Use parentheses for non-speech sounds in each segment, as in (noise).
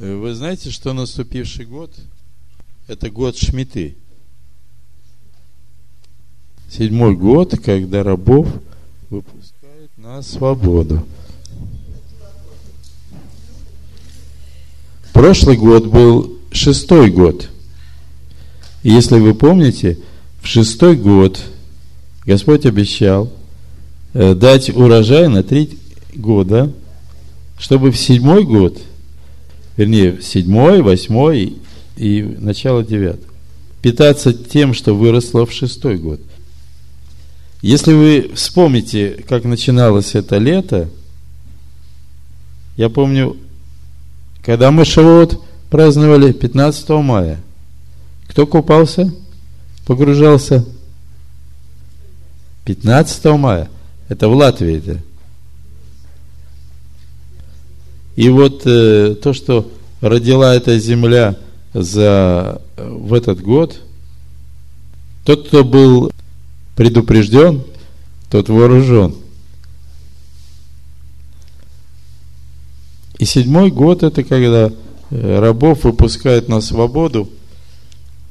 Э, вы знаете, что наступивший год – это год Шмиты. Седьмой год, когда рабов выпускают на свободу. Прошлый год был шестой год. И если вы помните, в шестой год Господь обещал э, дать урожай на три года, чтобы в седьмой год – вернее, седьмой, восьмой и начало девятого. Питаться тем, что выросло в шестой год. Если вы вспомните, как начиналось это лето, я помню, когда мы Шавуот праздновали 15 мая, кто купался, погружался? 15 мая. Это в Латвии. Это. И вот э, то, что родила эта земля за, э, в этот год, тот, кто был предупрежден, тот вооружен. И седьмой год это когда э, рабов выпускают на свободу.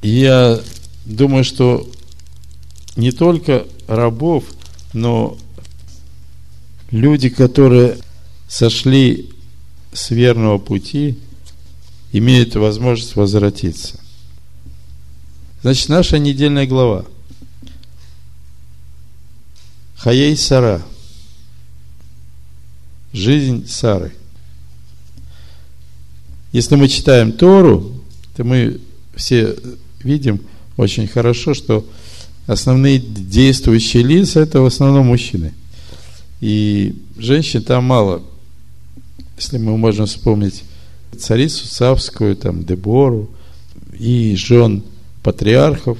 И я думаю, что не только рабов, но люди, которые сошли с верного пути имеют возможность возвратиться. Значит, наша недельная глава. Хаей Сара. Жизнь Сары. Если мы читаем Тору, то мы все видим очень хорошо, что основные действующие лица это в основном мужчины. И женщин там мало если мы можем вспомнить царицу Савскую, там, Дебору и жен патриархов,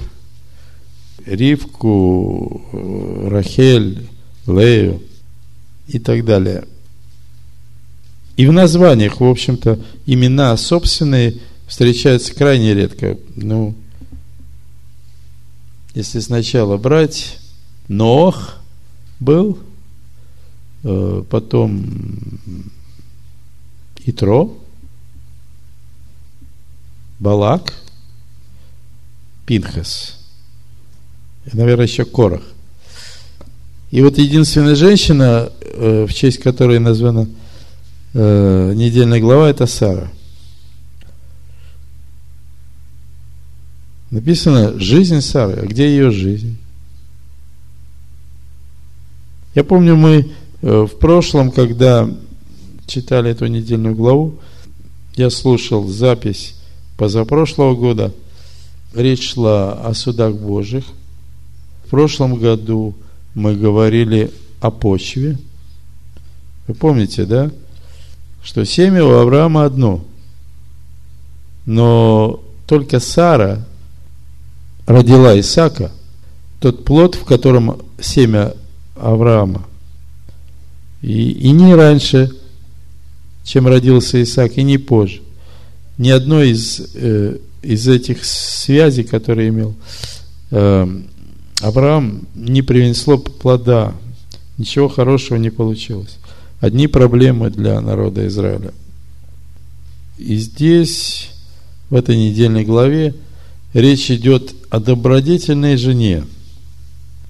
Ривку, э, Рахель, Лею и так далее. И в названиях, в общем-то, имена собственные встречаются крайне редко. Ну, если сначала брать, Нох был, э, потом Итро, Балак, Пинхас. И, наверное, еще Корах. И вот единственная женщина, э, в честь которой названа э, недельная глава, это Сара. Написано «Жизнь Сары». А где ее жизнь? Я помню, мы э, в прошлом, когда читали эту недельную главу, я слушал запись позапрошлого года. Речь шла о судах Божьих. В прошлом году мы говорили о почве. Вы помните, да? Что семя у Авраама одно. Но только Сара родила Исаака, тот плод, в котором семя Авраама. И, и не раньше чем родился Исаак, и не позже. Ни одной из, э, из этих связей, которые имел э, Авраам, не принесло плода, ничего хорошего не получилось. Одни проблемы для народа Израиля. И здесь, в этой недельной главе, речь идет о добродетельной жене,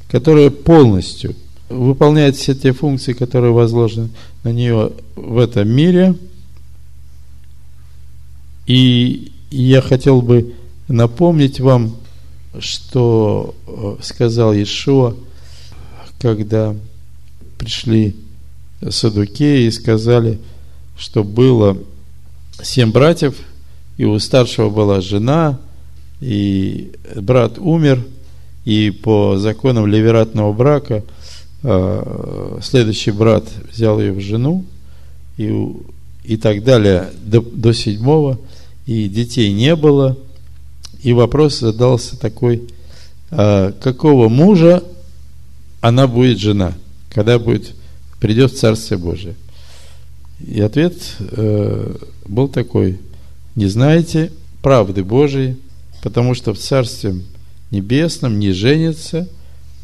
которая полностью – выполняет все те функции, которые возложены на нее в этом мире. И я хотел бы напомнить вам, что э, сказал Иешуа, когда пришли садукеи и сказали, что было семь братьев, и у старшего была жена, и брат умер, и по законам ливератного брака – Э, следующий брат взял ее в жену, и, и так далее, до, до седьмого, и детей не было. И вопрос задался такой, а, какого мужа она будет жена, когда будет, придет в Царствие Божие. И ответ э, был такой, не знаете правды Божией, потому что в Царстве Небесном не женится,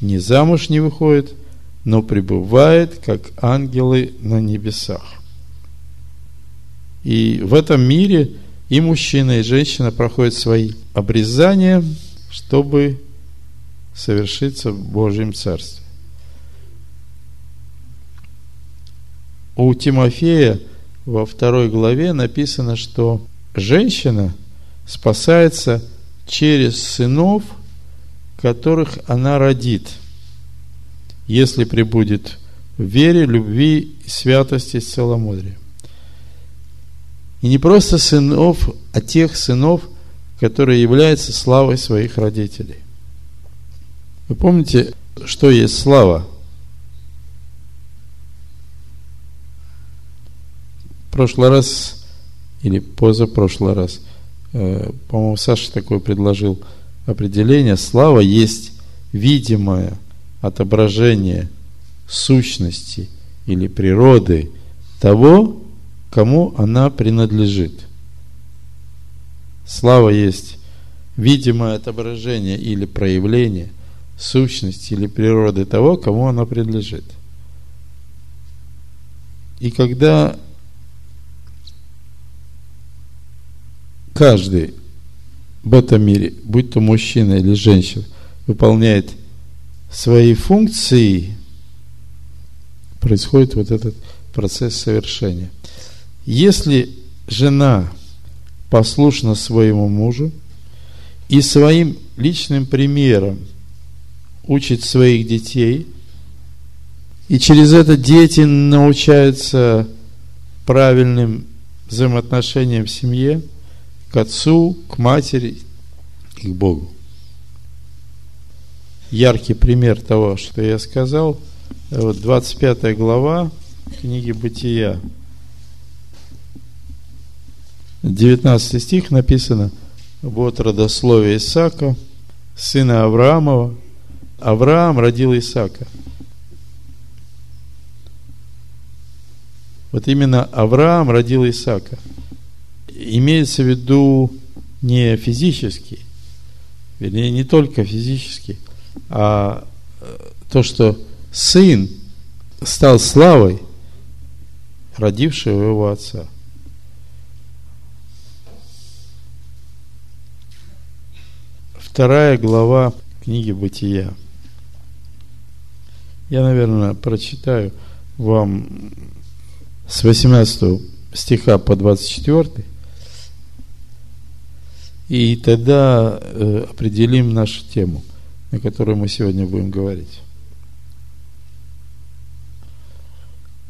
ни замуж не выходит – но пребывает, как ангелы на небесах. И в этом мире и мужчина, и женщина проходят свои обрезания, чтобы совершиться в Божьем Царстве. У Тимофея во второй главе написано, что женщина спасается через сынов, которых она родит, если прибудет в вере, любви, святости, целомудрии. И не просто сынов, а тех сынов, которые являются славой своих родителей. Вы помните, что есть слава? Прошлый раз или позапрошлый раз, э, по-моему, Саша такое предложил определение. Слава есть видимое отображение сущности или природы того, кому она принадлежит. Слава есть видимое отображение или проявление сущности или природы того, кому она принадлежит. И когда каждый в этом мире, будь то мужчина или женщина, выполняет свои функции, происходит вот этот процесс совершения. Если жена послушна своему мужу и своим личным примером учит своих детей, и через это дети научаются правильным взаимоотношениям в семье, к отцу, к матери и к Богу. Яркий пример того, что я сказал, вот 25 глава книги Бытия, 19 стих написано, вот родословие Исаака, сына Авраамова. Авраам родил Исаака. Вот именно Авраам родил Исаака. Имеется в виду не физически, вернее, не только физически, а э, то, что сын стал славой родившего его отца – вторая глава книги Бытия. Я, наверное, прочитаю вам с 18 стиха по 24. И тогда э, определим нашу тему, на которую мы сегодня будем говорить.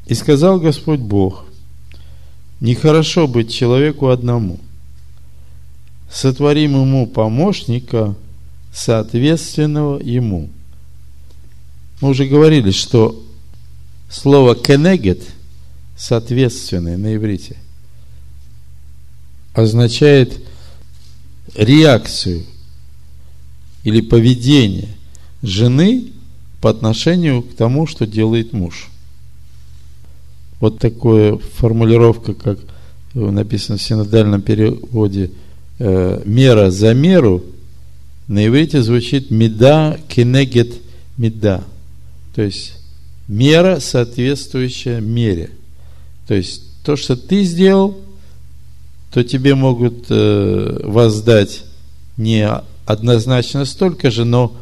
И сказал Господь Бог, нехорошо быть человеку одному – сотворим ему помощника, соответственного ему. Мы уже говорили, что слово «кенегет» соответственное на иврите означает реакцию или поведение жены по отношению к тому, что делает муж. Вот такая формулировка, как написано в синодальном переводе – э, мера за меру на иврите звучит меда кенегет меда. То есть мера, соответствующая мере. То есть то, что ты сделал, то тебе могут э, воздать не однозначно столько же, но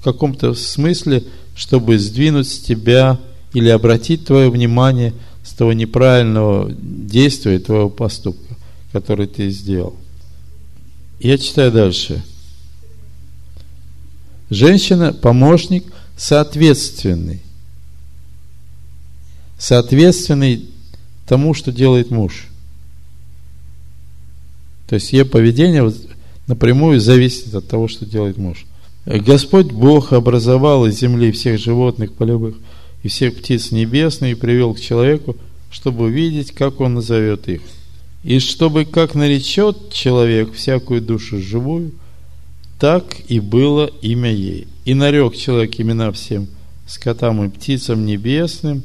в каком-то смысле, чтобы сдвинуть с тебя или обратить твое внимание с того неправильного действия, твоего поступка, который ты сделал. Я читаю дальше. Женщина, помощник, соответственный. Соответственный тому, что делает муж. То есть ее поведение напрямую зависит от того, что делает муж. Господь Бог образовал из земли всех животных полевых и всех птиц небесных и привел к человеку, чтобы увидеть, как он назовет их – и чтобы как наречет человек всякую душу живую, так и было имя ей. И нарек человек имена всем скотам и птицам небесным,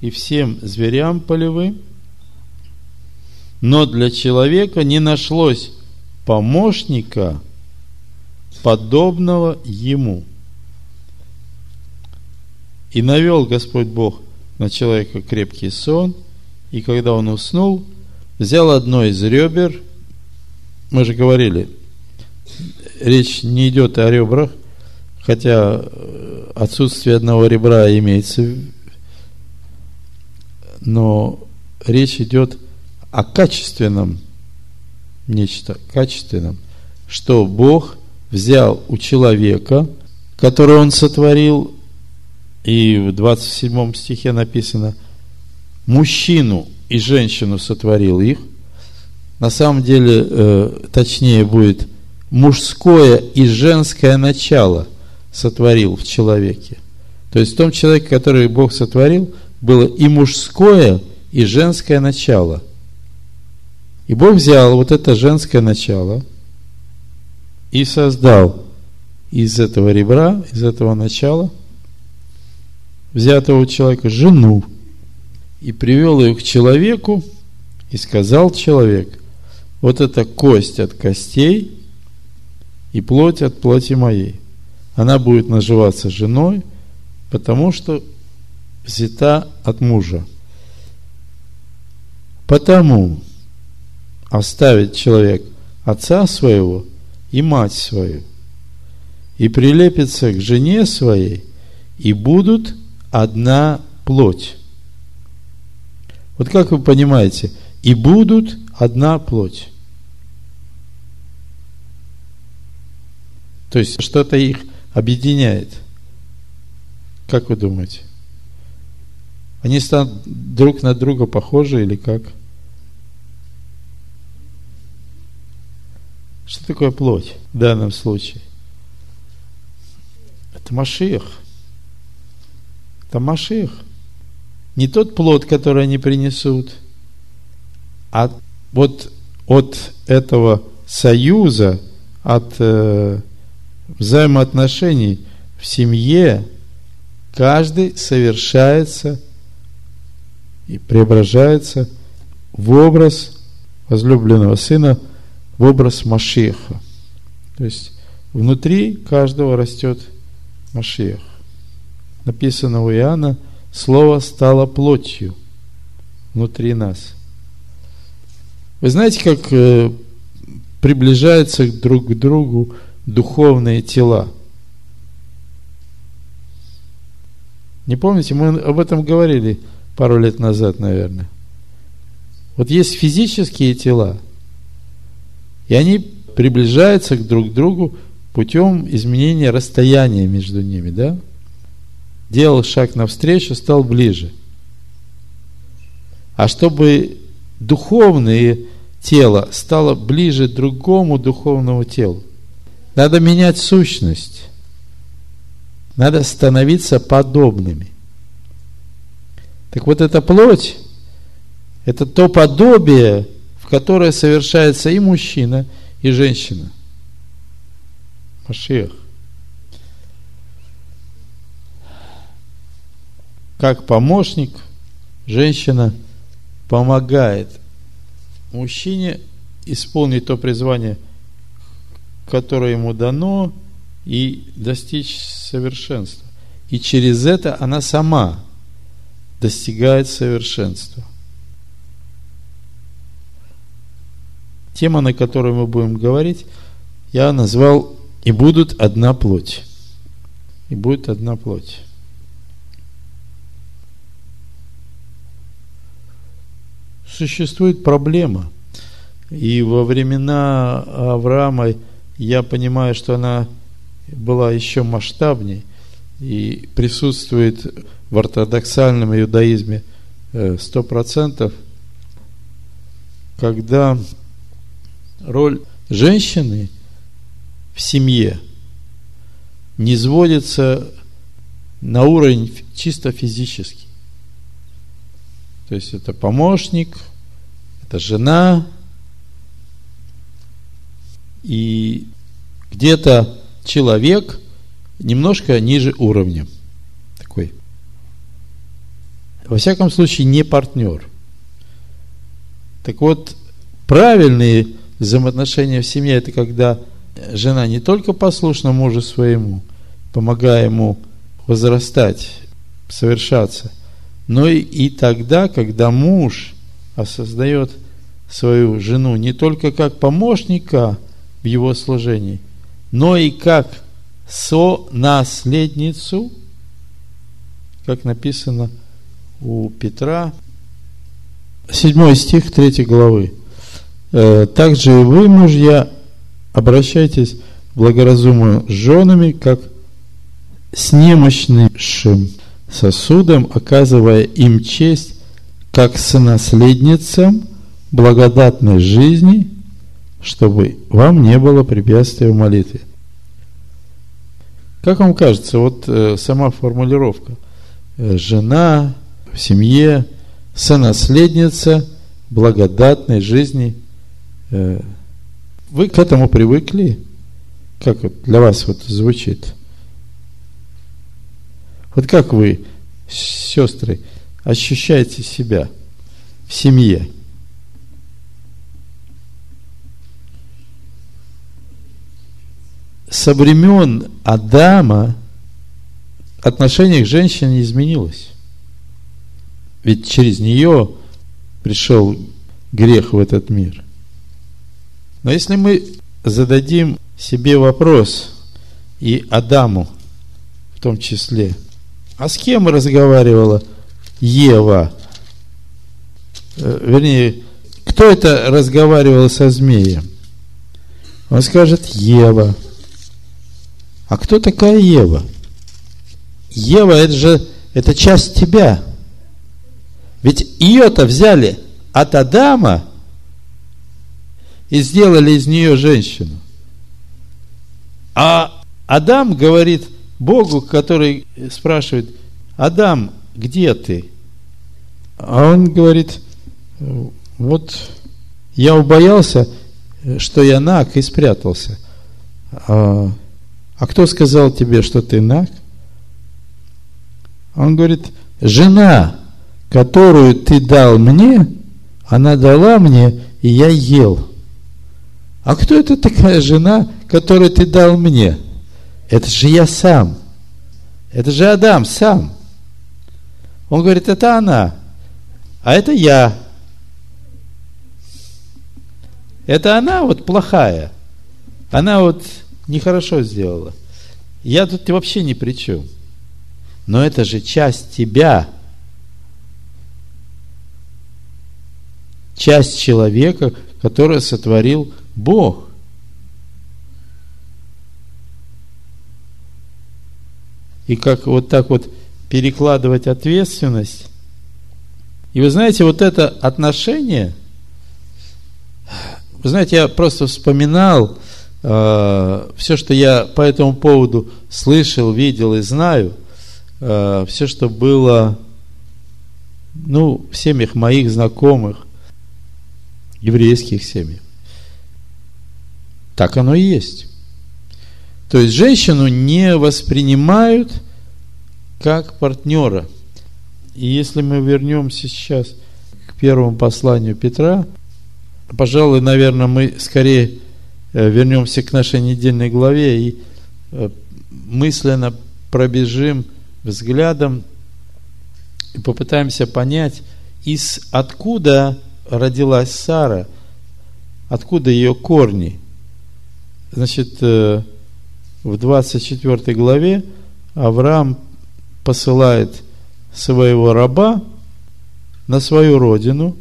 и всем зверям полевым. Но для человека не нашлось помощника, подобного ему. И навел Господь Бог на человека крепкий сон, и когда он уснул – взял одно из ребер. Мы же говорили, речь не идет о ребрах, хотя отсутствие одного ребра имеется, но речь идет о качественном нечто качественном, что Бог взял у человека, который он сотворил, и в 27 стихе написано, мужчину и женщину сотворил их. На самом деле, э, точнее будет, мужское и женское начало сотворил в человеке. То есть в том человеке, который Бог сотворил, было и мужское, и женское начало – и Бог взял вот это женское начало и создал из этого ребра, из этого начала, взятого у человека, жену. И привел ее к человеку, и сказал человек, вот это кость от костей и плоть от плоти моей. Она будет наживаться женой, потому что взята от мужа. Потому оставит человек отца своего и мать свою, и прилепится к жене своей, и будут одна плоть. Вот как вы понимаете, и будут одна плоть. То есть что-то их объединяет. Как вы думаете? Они станут друг на друга похожи или как? Что такое плоть в данном случае? Это Машиах. Это Машиах. Не тот плод, который они принесут, а вот от этого союза, от э, взаимоотношений в семье каждый совершается и преображается в образ возлюбленного сына – в образ Машеха. То есть внутри каждого растет Машех. Написано у Иоанна, Слово стало плотью внутри нас. Вы знаете, как э, приближаются друг к другу духовные тела? Не помните, мы об этом говорили пару лет назад, наверное. Вот есть физические тела – и они приближаются друг к другу путем изменения расстояния между ними, да? Делал шаг навстречу, стал ближе. А чтобы духовное тело стало ближе другому духовному телу, надо менять сущность. Надо становиться подобными. Так вот эта плоть, это то подобие, которое совершается и мужчина, и женщина. Машиах. Как помощник, женщина помогает мужчине исполнить то призвание, которое ему дано, и достичь совершенства. И через это она сама достигает совершенства. Тема, на которой мы будем говорить, я назвал «И будут одна плоть». И будет одна плоть. Существует проблема. И во времена Авраама я понимаю, что она была еще масштабней и присутствует в ортодоксальном иудаизме э, сто процентов, когда роль женщины в семье не сводится на уровень чисто физический. То есть это помощник, это жена, и где-то человек немножко ниже уровня. Такой. Во всяком случае, не партнер. Так вот, правильные взаимоотношения в семье – это когда жена не только послушна мужу своему, помогая ему возрастать, совершаться, но и, и тогда, когда муж осознает свою жену не только как помощника в его служении, но и как сонаследницу, как написано у Петра, 7 стих 3 главы. «Э, Также и вы, мужья, обращайтесь благоразумно с женами, как с немощным сосудом, оказывая им честь, как с наследницам благодатной жизни, чтобы вам не было препятствия в молитве. Как вам кажется, вот э, сама формулировка. Э, жена в семье, сонаследница благодатной жизни. Э, вы к этому привыкли? Как для вас вот звучит? Вот как вы, сестры, ощущаете себя в семье? Со времен Адама отношение к женщине изменилось. Ведь через нее пришел грех в этот мир. Но если мы зададим себе вопрос, и Адаму в том числе, а с кем разговаривала Ева? Э, вернее, кто это разговаривал со змеем? Он скажет Ева. А кто такая Ева? Ева это же это часть тебя. Ведь ее-то взяли от Адама и сделали из нее женщину. А Адам говорит Богу, который спрашивает, Адам, где ты? А он говорит, вот я убоялся, что я наг и спрятался. А, а кто сказал тебе, что ты наг? Он говорит, жена, которую ты дал мне, она дала мне, и я ел. А кто это такая жена, которую ты дал мне? Это же я сам. Это же Адам сам. Он говорит, это она, а это я. Это она вот плохая. Она вот нехорошо сделала. Я тут вообще ни при чем. Но это же часть тебя. Часть человека, который сотворил Бог. И как вот так вот перекладывать ответственность. И вы знаете, вот это отношение, вы знаете, я просто вспоминал э, все, что я по этому поводу слышал, видел и знаю, э, все, что было ну, в семьях моих знакомых, еврейских семьях. Так оно и есть. То есть женщину не воспринимают как партнера. И если мы вернемся сейчас к первому посланию Петра, пожалуй, наверное, мы скорее э, вернемся к нашей недельной главе и э, мысленно пробежим взглядом и попытаемся понять, из откуда родилась Сара, откуда ее корни. Значит, э, в 24 главе Авраам посылает своего раба на свою родину,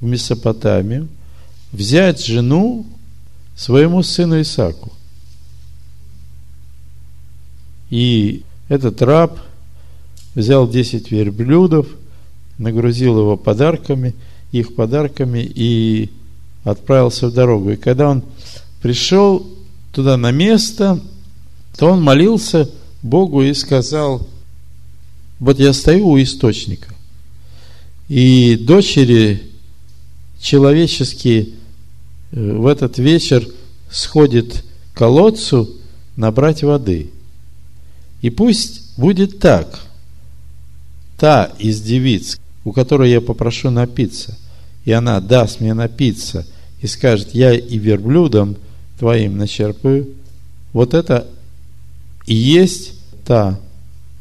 в Месопотамию, взять жену своему сыну Исаку. И этот раб взял 10 верблюдов, нагрузил его подарками, их подарками и отправился в дорогу. И когда он пришел туда на место, то он молился Богу и сказал, вот я стою у источника, и дочери человеческие э, в этот вечер сходят к колодцу набрать воды. И пусть будет так. Та из девиц, у которой я попрошу напиться, и она даст мне напиться, и скажет, я и верблюдом твоим начерпаю, вот это и есть та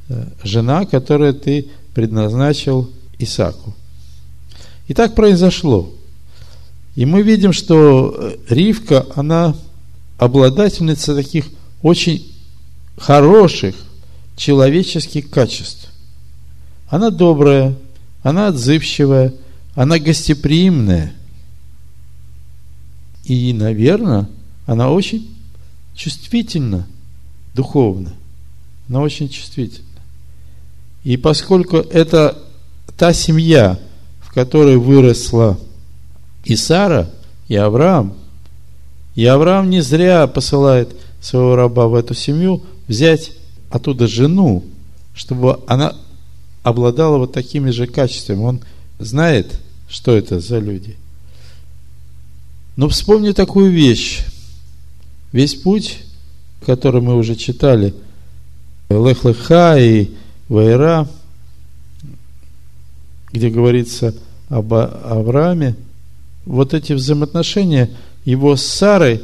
э, жена, которую ты предназначил Исаку. И так произошло. И мы видим, что Ривка, она обладательница таких очень хороших человеческих качеств. Она добрая, она отзывчивая, она гостеприимная. И, наверное, она очень чувствительна духовно. Она очень чувствительна. И поскольку это та семья, в которой выросла и Сара, и Авраам, и Авраам не зря посылает своего раба в эту семью взять оттуда жену, чтобы она обладала вот такими же качествами. Он знает, что это за люди. Но вспомни такую вещь. Весь путь, который мы уже читали, Лех-Леха и Вайра, где говорится об Аврааме, вот эти взаимоотношения его с Сарой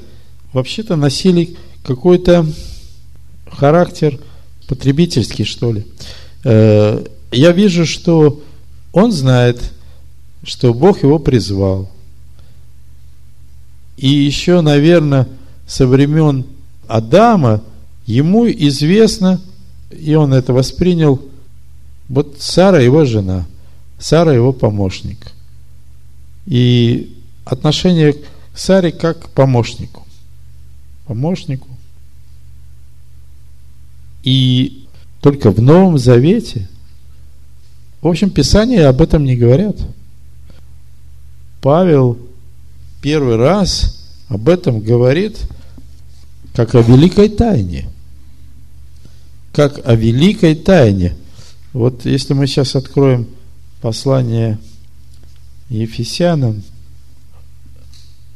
вообще-то носили какой-то характер потребительский, что ли. Э, я вижу, что он знает, что Бог его призвал. И еще, наверное, со времен Адама ему известно, и он это воспринял, вот Сара его жена, Сара его помощник. И отношение к Саре как к помощнику. Помощнику. И только в Новом Завете, в общем, Писания об этом не говорят. Павел первый раз об этом говорит как о великой тайне. Как о великой тайне. Вот если мы сейчас откроем послание Ефесянам,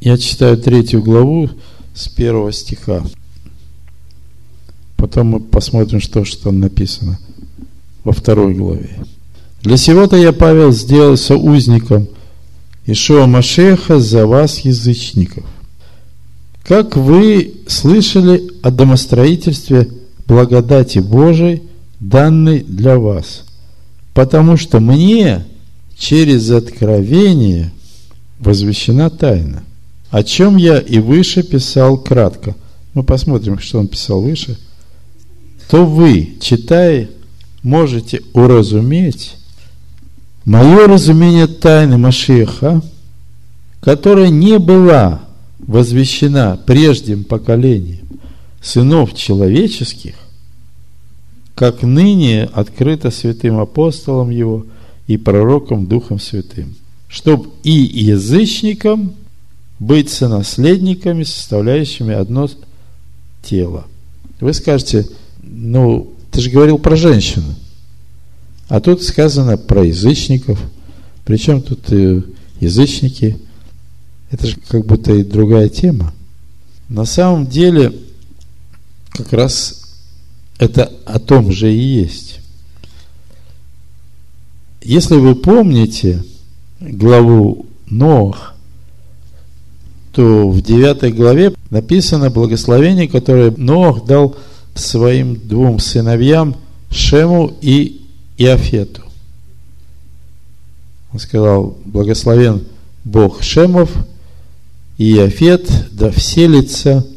я читаю третью главу с первого стиха. Потом мы посмотрим, что, что там написано во второй главе. Для сего-то я, Павел, сделался узником Ишуа Машеха за вас, язычников. Как вы слышали о домостроительстве благодати Божией, данной для вас. Потому что мне через откровение возвещена тайна, о чем я и выше писал кратко. Мы посмотрим, что он писал выше. То вы, читая, можете уразуметь мое разумение тайны Машеха, которая не была возвещена прежним поколением сынов человеческих, как ныне открыто святым апостолом его и пророком Духом Святым, чтобы и язычникам быть сонаследниками, составляющими одно тело. Вы скажете, ну, ты же говорил про женщину. А тут сказано про язычников. Причем тут и язычники. Это же как будто и другая тема. На самом деле, как раз это о том же и есть. Если вы помните главу Ноах, то в 9 главе написано благословение, которое Ноах дал своим двум сыновьям Шему и Иофету. Он сказал, благословен Бог Шемов Иофет, да вселится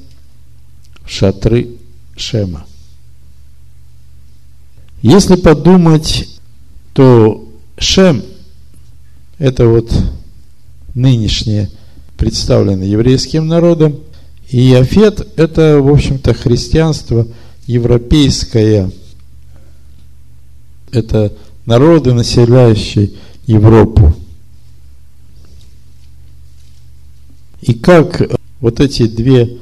в шатры Шема. Если подумать, то Шем – это вот нынешнее представлено еврейским народом, и Иофет – это, в общем-то, христианство европейское. Это народы, населяющие Европу. И как вот эти две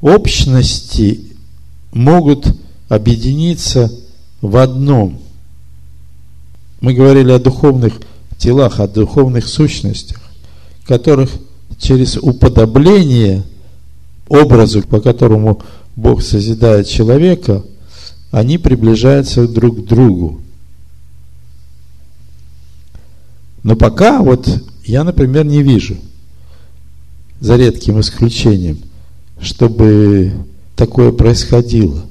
общности могут объединиться в одном. Мы говорили о духовных телах, о духовных сущностях, которых через уподобление образу, по которому Бог созидает человека, они приближаются друг к другу. Но пока вот я, например, не вижу, за редким исключением, чтобы такое происходило.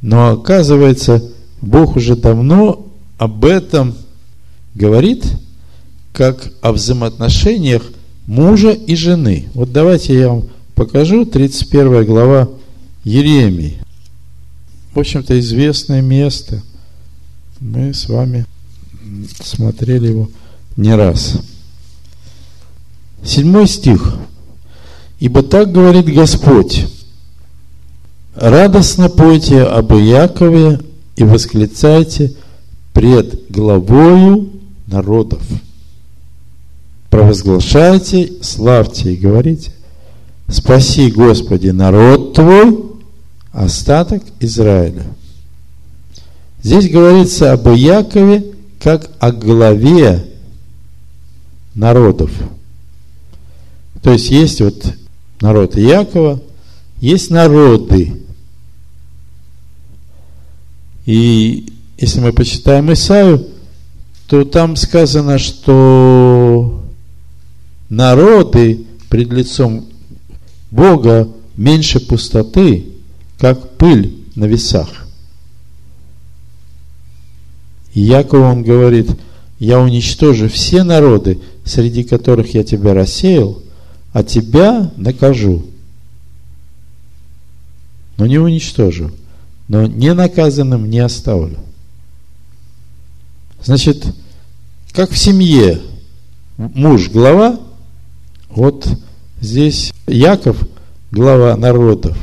Но оказывается, Бог уже давно об этом говорит как о взаимоотношениях мужа и жены. Вот давайте я вам покажу 31 глава Еремии. В общем-то, известное место. Мы с вами смотрели его не раз. Седьмой стих. «Ибо так говорит Господь, радостно пойте об Иакове и восклицайте пред главою народов. Провозглашайте, славьте и говорите, спаси, Господи, народ Твой, остаток Израиля. Здесь говорится об Иакове как о главе народов. То есть есть вот народ Иакова, есть народы. И если мы почитаем Исаию, то там сказано, что народы пред лицом Бога меньше пустоты, как пыль на весах. И Яков он говорит, я уничтожу все народы, среди которых я тебя рассеял, а тебя накажу. Но не уничтожу, но не наказанным не оставлю. Значит, как в семье муж глава, вот здесь Яков глава народов.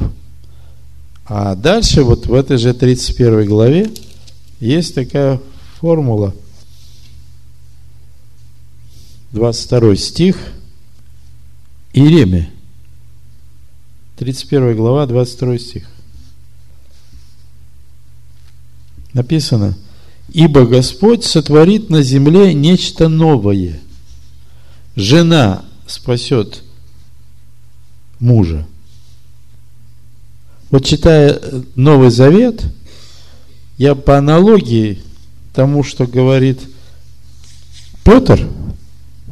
А дальше вот в этой же 31 главе есть такая формула. 22 стих Иеремия. 31 глава, 22 стих. Написано – Ибо Господь сотворит на земле нечто новое. Жена спасет мужа. Вот читая Новый Завет, я по аналогии тому, что говорит Петр,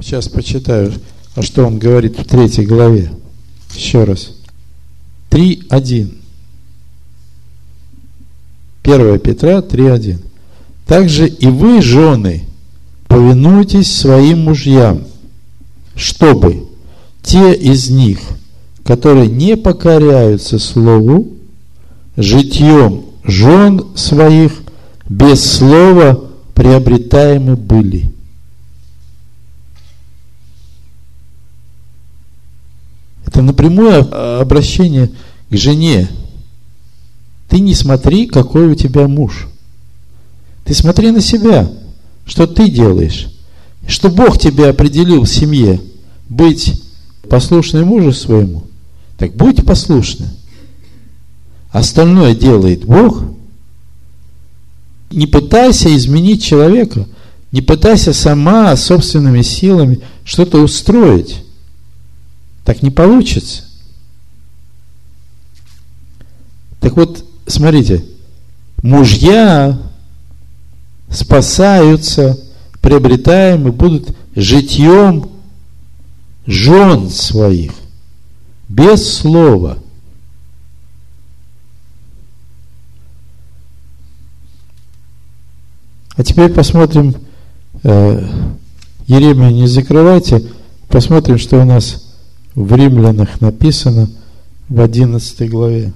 сейчас почитаю, а что он говорит в третьей главе. Еще раз. 3.1. 1 Петра 3.1. Также и вы, жены, повинуйтесь своим мужьям, чтобы те из них, которые не покоряются Слову, житьем жен своих без слова приобретаемы были. Это напрямую обращение к жене. Ты не смотри, какой у тебя муж – ты смотри на себя, что ты делаешь. Что Бог тебя определил в семье быть послушной мужу своему, так будь послушны. Остальное делает Бог. Не пытайся изменить человека, не пытайся сама собственными силами что-то устроить. Так не получится. Так вот, смотрите, мужья спасаются, приобретаем и будут житьем жен своих, без слова. А теперь посмотрим, э, Еремия не закрывайте, посмотрим, что у нас в римлянах написано в 11 главе.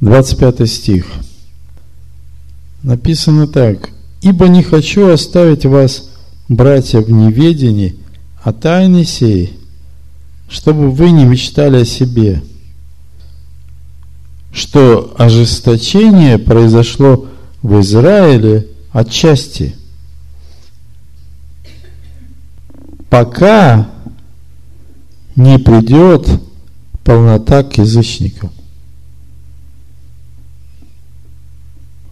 25 стих написано так. «Ибо не хочу оставить вас, братья, в неведении о тайне сей, чтобы вы не мечтали о себе, что ожесточение произошло в Израиле отчасти, пока не придет полнота к язычникам.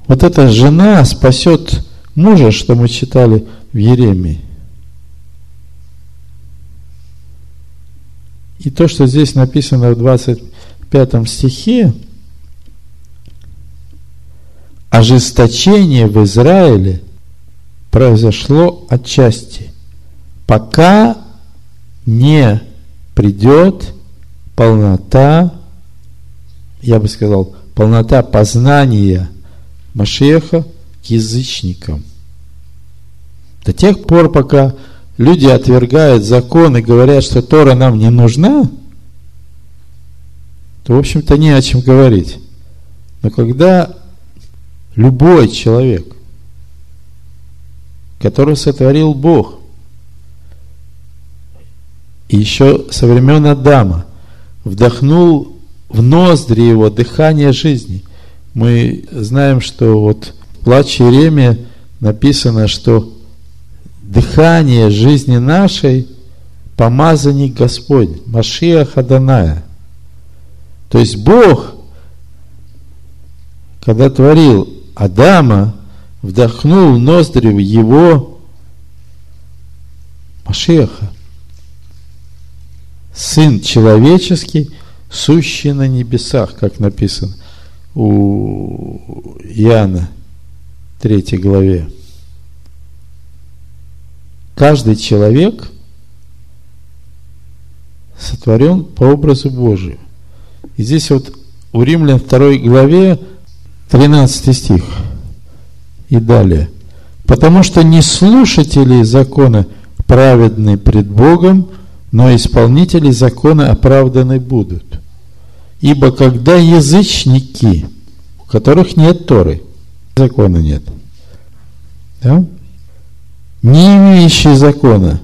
Вот эта жена спасет мужа, что мы читали в Еремии. И то, что здесь написано в 25 стихе, ожесточение в Израиле произошло отчасти, пока не придет полнота, я бы сказал, полнота познания – Машеха к язычникам. До тех пор, пока люди отвергают закон и говорят, что Тора нам не нужна, то, в общем-то, не о чем говорить. Но когда любой человек, который сотворил Бог, и еще со времен Адама вдохнул в ноздри его дыхание жизни. Мы знаем, что вот в плаче Иеремия написано, что дыхание жизни нашей помазанник Господь, Машия Хаданая. То есть Бог, когда творил Адама, вдохнул в ноздри его Машеха, Сын человеческий, сущий на небесах, как написано у Иоанна 3 главе. Каждый человек сотворен по образу Божию. И здесь вот у Римлян 2 главе 13 стих и далее. Потому что не слушатели закона праведны пред Богом, но исполнители закона оправданы будут. Ибо когда язычники, у которых нет Торы, закона нет, да? не имеющие закона,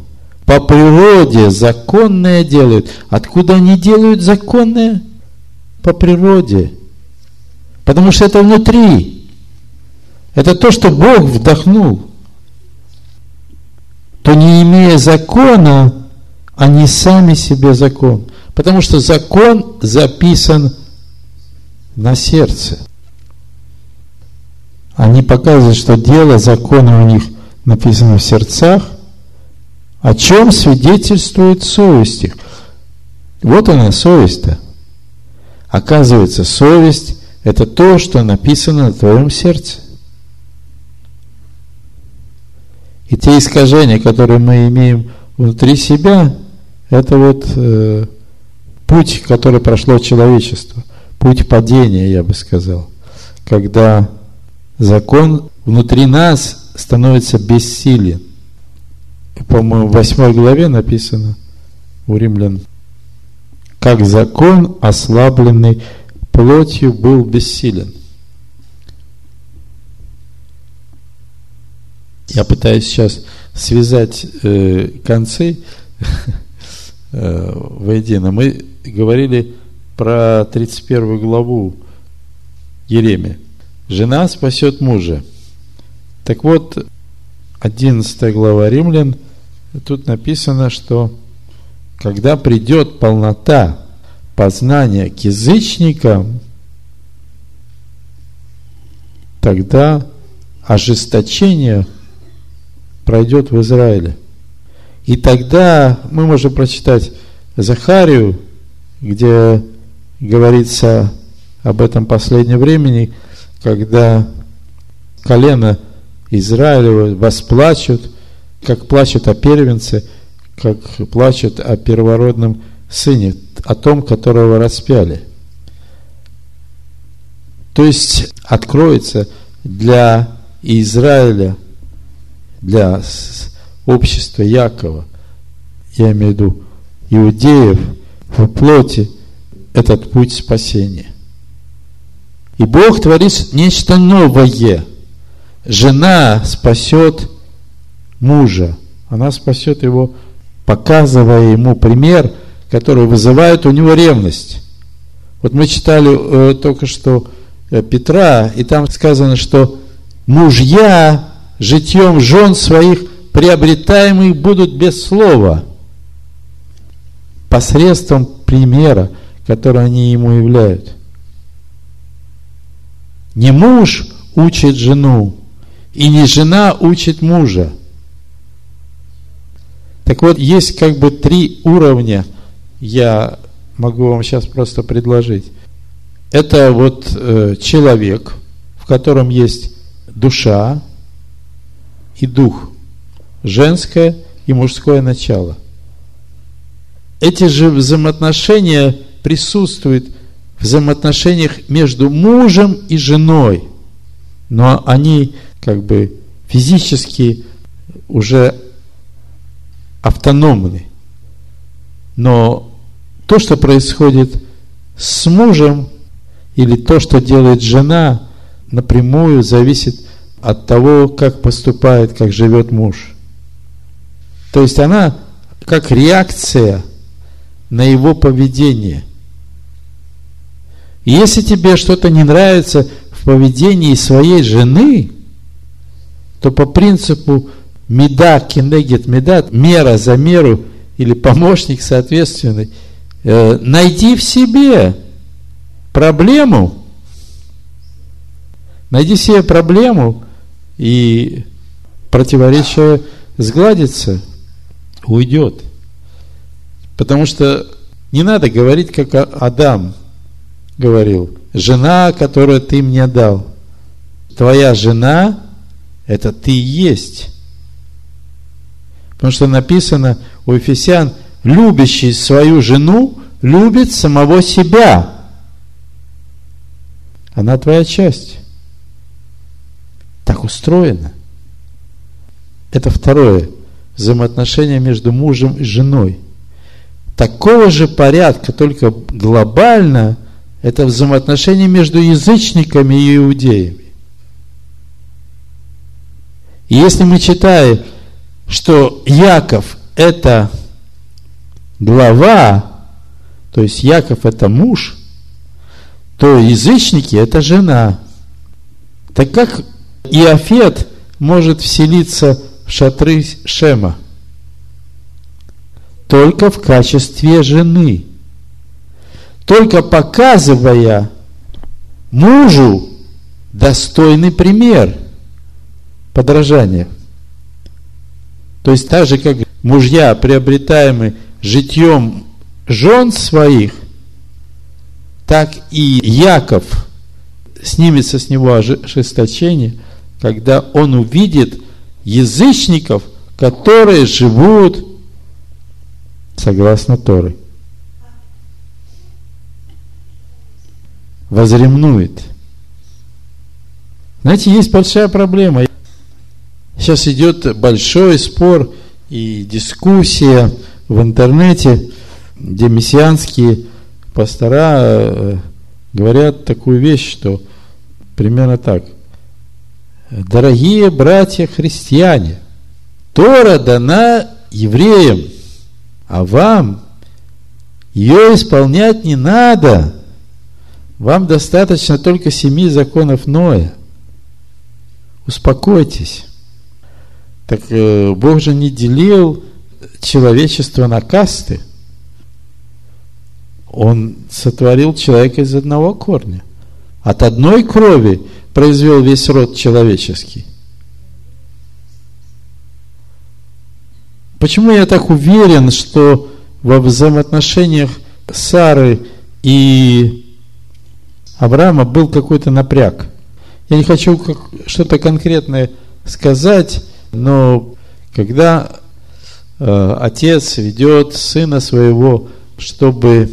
по природе законное делают. Откуда они делают законное? По природе. Потому что это внутри. Это то, что Бог вдохнул. То не имея закона, они сами себе закон. Потому что закон записан на сердце. Они показывают, что дело закона у них написано в сердцах, о чем свидетельствует совесть их. Вот она, совесть-то. Оказывается, совесть – это то, что написано на твоем сердце. И те искажения, которые мы имеем внутри себя, это вот э, путь, который прошло человечество, путь падения, я бы сказал, когда закон внутри нас становится бессилен. По-моему, в восьмой главе написано у римлян, как закон, ослабленный плотью, был бессилен. Я пытаюсь сейчас связать э, концы (laughs) Э, воедино. Мы говорили про 31 главу Еремия. Жена спасет мужа. Так вот, 11 глава Римлян, тут написано, что когда придет полнота познания к язычникам, тогда ожесточение пройдет в Израиле. И тогда мы можем прочитать Захарию, где говорится об этом последнем времени, когда колено Израилева восплачут, как плачут о первенце, как плачут о первородном сыне, о том, которого распяли. То есть откроется для Израиля, для общество Якова, я имею в виду иудеев, в плоти этот путь спасения. И Бог творит нечто новое. Жена спасет мужа. Она спасет его, показывая ему пример, который вызывает у него ревность. Вот мы читали э, только что э, Петра, и там сказано, что мужья житьем жен своих – приобретаемые будут без слова, посредством примера, который они ему являют. Не муж учит жену, и не жена учит мужа. Так вот, есть как бы три уровня, я могу вам сейчас просто предложить. Это вот э, человек, в котором есть душа и дух женское и мужское начало. Эти же взаимоотношения присутствуют в взаимоотношениях между мужем и женой, но они как бы физически уже автономны. Но то, что происходит с мужем, или то, что делает жена, напрямую зависит от того, как поступает, как живет муж. То есть она как реакция на его поведение. Если тебе что-то не нравится в поведении своей жены, то по принципу меда, кинегет, меда, мера за меру или помощник соответственный, э, найди в себе проблему, найди себе проблему, и противоречие сгладится, уйдет. Потому что не надо говорить, как Адам говорил, жена, которую ты мне дал. Твоя жена – это ты есть. Потому что написано у Ефесян, любящий свою жену любит самого себя. Она твоя часть. Так устроено. Это второе. Взаимоотношения между мужем и женой. Такого же порядка, только глобально, это взаимоотношения между язычниками и иудеями. И если мы читаем, что Яков – это глава, то есть Яков – это муж, то язычники – это жена. Так как Иофет может вселиться шатры Шема? Только в качестве жены. Только показывая мужу достойный пример подражания. То есть так же, как мужья, приобретаемы житьем жен своих, так и Яков снимется с него ожесточение – когда он увидит язычников, которые живут согласно Торы. Возремнует. Знаете, есть большая проблема. Сейчас идет большой спор и дискуссия в интернете, где мессианские пастора э, говорят такую вещь, что примерно так. Дорогие братья-христиане, Тора дана евреям, а вам ее исполнять не надо. Вам достаточно только семи законов Ноя. Успокойтесь. Так э, Бог же не делил человечество на касты. Он сотворил человека из одного корня. От одной крови произвел весь род человеческий. Почему я так уверен, что во взаимоотношениях Сары и Авраама был какой-то напряг? Я не хочу что-то конкретное сказать, но когда э, отец ведет сына своего, чтобы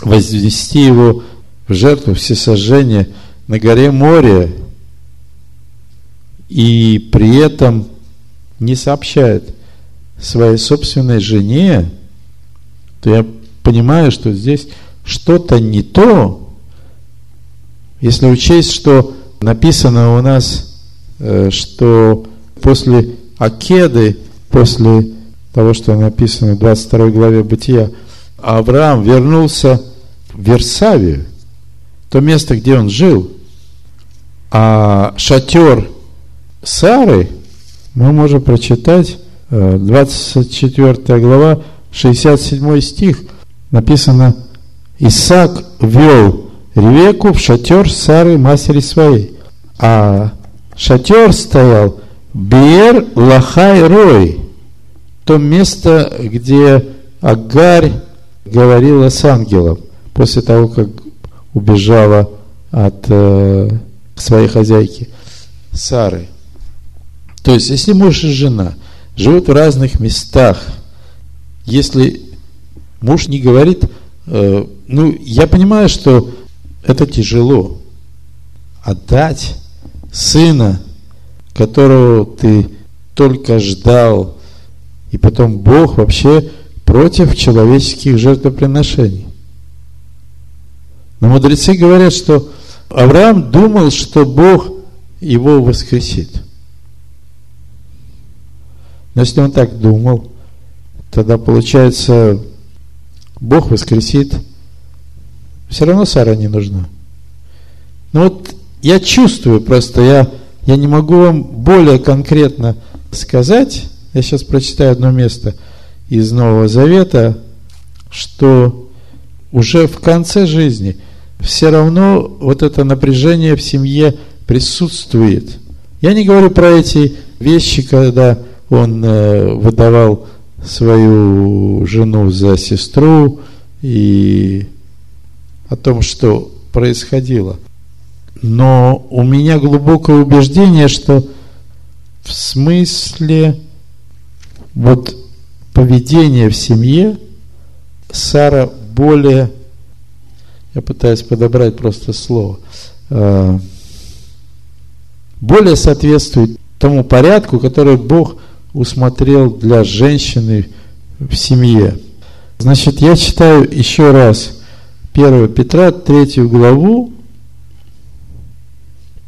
возвести его в жертву всесожжения на горе море, и при этом не сообщает своей собственной жене, то я понимаю, что здесь что-то не то, если учесть, что написано у нас, э, что после Акеды, после того, что написано в 22 главе Бытия, Авраам вернулся в Версавию, то место, где он жил, а шатер Сары мы можем прочитать 24 э, глава, 67 стих. Написано, Исаак вел Ревеку в шатер Сары, матери своей. А шатер стоял Бер Лахай Рой, то место, где Агарь говорила с ангелом после того, как убежала от э, своей хозяйки Сары. То есть, если муж и жена живут в разных местах, если муж не говорит, э, ну, я понимаю, что это тяжело. Отдать сына, которого ты только ждал. И потом Бог вообще против человеческих жертвоприношений. Но мудрецы говорят, что Авраам думал, что Бог его воскресит. Но если он так думал, тогда получается, Бог воскресит, все равно Сара не нужна. Но вот я чувствую просто, я, я не могу вам более конкретно сказать, я сейчас прочитаю одно место из Нового Завета, что уже в конце жизни все равно вот это напряжение в семье присутствует. Я не говорю про эти вещи, когда он э, выдавал свою жену за сестру и о том, что происходило. Но у меня глубокое убеждение, что в смысле вот поведения в семье Сара более, я пытаюсь подобрать просто слово, э, более соответствует тому порядку, который Бог усмотрел для женщины в семье. Значит, я читаю еще раз 1 Петра, 3 главу,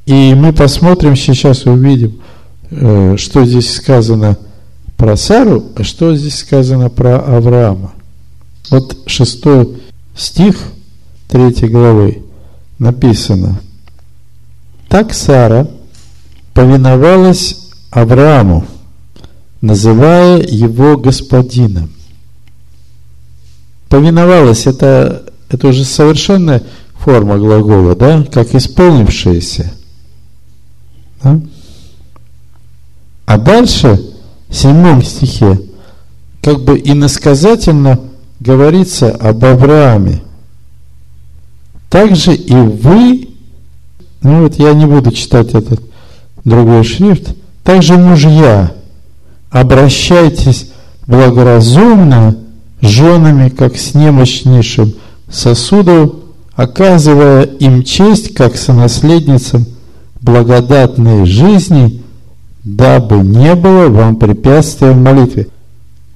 и мы посмотрим сейчас, увидим, э, что здесь сказано про Сару, а что здесь сказано про Авраама. Вот шестой стих третьей главы написано. Так Сара повиновалась Аврааму, называя его господином. Повиновалась это, это уже совершенная форма глагола, да, как исполнившаяся. Да? А дальше, в седьмом стихе, как бы иносказательно говорится об Аврааме. Также и вы, ну вот я не буду читать этот другой шрифт, также мужья, обращайтесь благоразумно женами, как с немощнейшим сосудом, оказывая им честь, как сонаследницам благодатной жизни, дабы не было вам препятствия в молитве.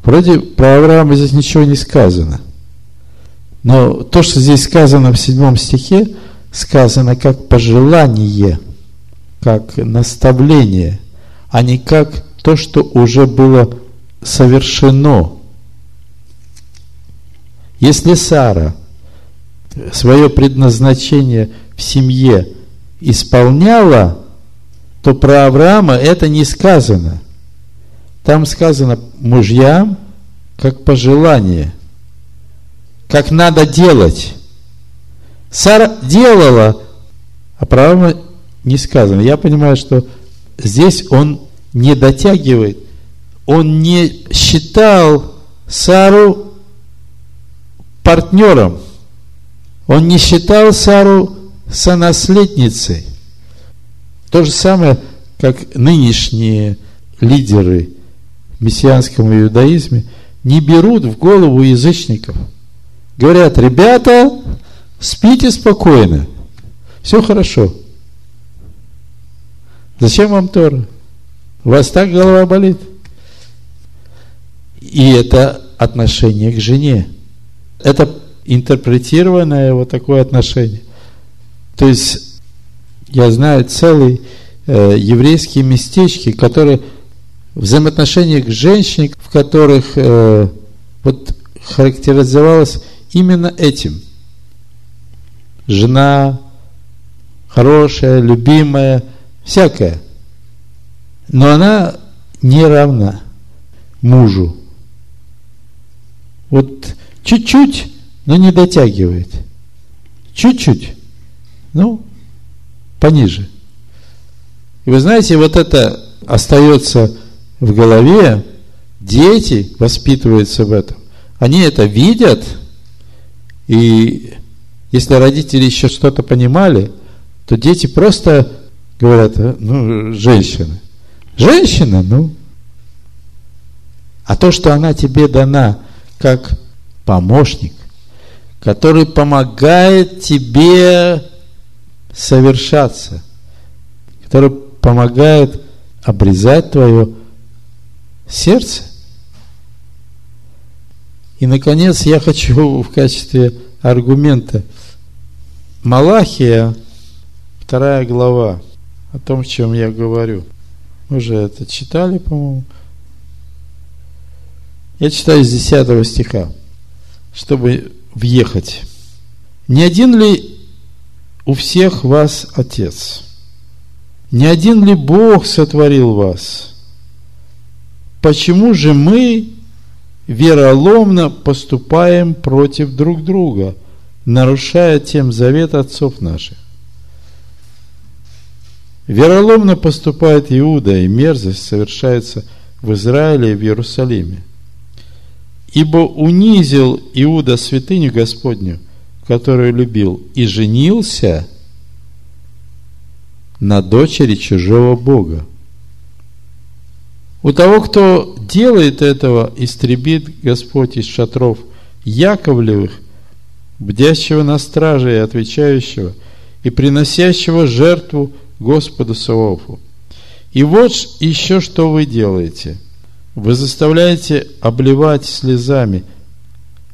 Вроде про Авраама здесь ничего не сказано. Но то, что здесь сказано в седьмом стихе, сказано как пожелание, как наставление, а не как то, что уже было совершено. Если Сара свое предназначение в семье исполняла, то про Авраама это не сказано. Там сказано мужьям как пожелание, как надо делать. Сара делала, а про Авраама не сказано. Я понимаю, что здесь он не дотягивает, он не считал Сару партнером, он не считал Сару сонаследницей. То же самое, как нынешние лидеры в мессианском иудаизме не берут в голову язычников. Говорят, ребята, спите спокойно, все хорошо. Зачем вам Тора? У вас так голова болит? И это отношение к жене. Это интерпретированное вот такое отношение. То есть, я знаю целые э, еврейские местечки, которые взаимоотношения к женщине, в которых э, вот характеризовалось именно этим. Жена хорошая, любимая, всякая. Но она не равна мужу. Вот чуть-чуть, но не дотягивает. Чуть-чуть. Ну, пониже. И вы знаете, вот это остается в голове, дети воспитываются в этом. Они это видят, и если родители еще что-то понимали, то дети просто говорят, «А, ну, женщина. Женщина, ну. А то, что она тебе дана как помощник, который помогает тебе совершаться, который помогает обрезать твое сердце. И, наконец, я хочу (laughs) в качестве аргумента Малахия, вторая глава, о том, о чем я говорю. Мы уже это читали, по-моему. Я читаю с 10 стиха, чтобы въехать. Не один ли у всех вас Отец? Не один ли Бог сотворил вас? Почему же мы вероломно поступаем против друг друга, нарушая тем завет отцов наших? Вероломно поступает Иуда, и мерзость совершается в Израиле и в Иерусалиме. Ибо унизил Иуда святыню Господню, которую любил, и женился на дочери чужого Бога. У того, кто делает этого, истребит Господь из шатров Яковлевых, бдящего на страже и отвечающего, и приносящего жертву Господу Савофу. И вот еще что вы делаете – вы заставляете обливать слезами.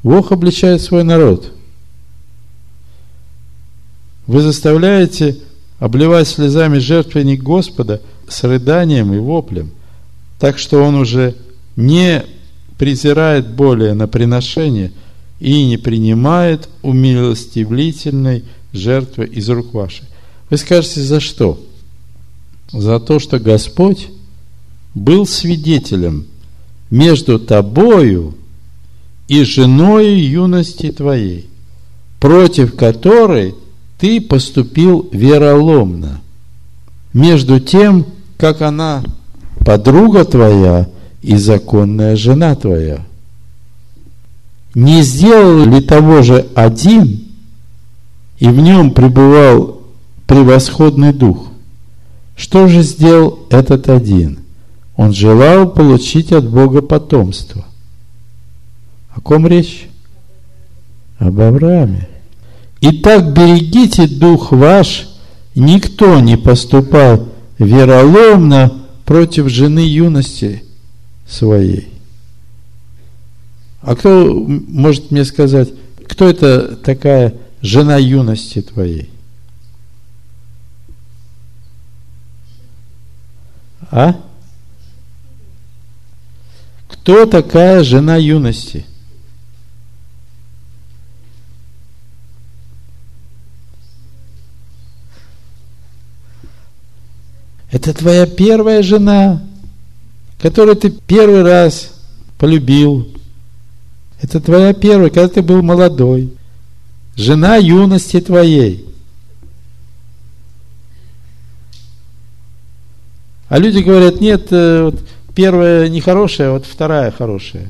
Бог обличает свой народ. Вы заставляете обливать слезами жертвенник Господа с рыданием и воплем, так что он уже не презирает более на приношение и не принимает умилостивительной жертвы из рук вашей. Вы скажете, за что? За то, что Господь был свидетелем между тобою и женой юности твоей, против которой ты поступил вероломно, между тем, как она подруга твоя и законная жена твоя. Не сделал ли того же один, и в нем пребывал превосходный дух? Что же сделал этот один – он желал получить от Бога потомство. О ком речь? Об Аврааме. Итак, берегите дух ваш, никто не поступал вероломно против жены юности своей. А кто может мне сказать, кто это такая жена юности твоей? А? Кто такая жена юности? Это твоя первая жена, которую ты первый раз полюбил. Это твоя первая, когда ты был молодой. Жена юности твоей. А люди говорят, нет, э, вот, первая нехорошая, вот вторая хорошая.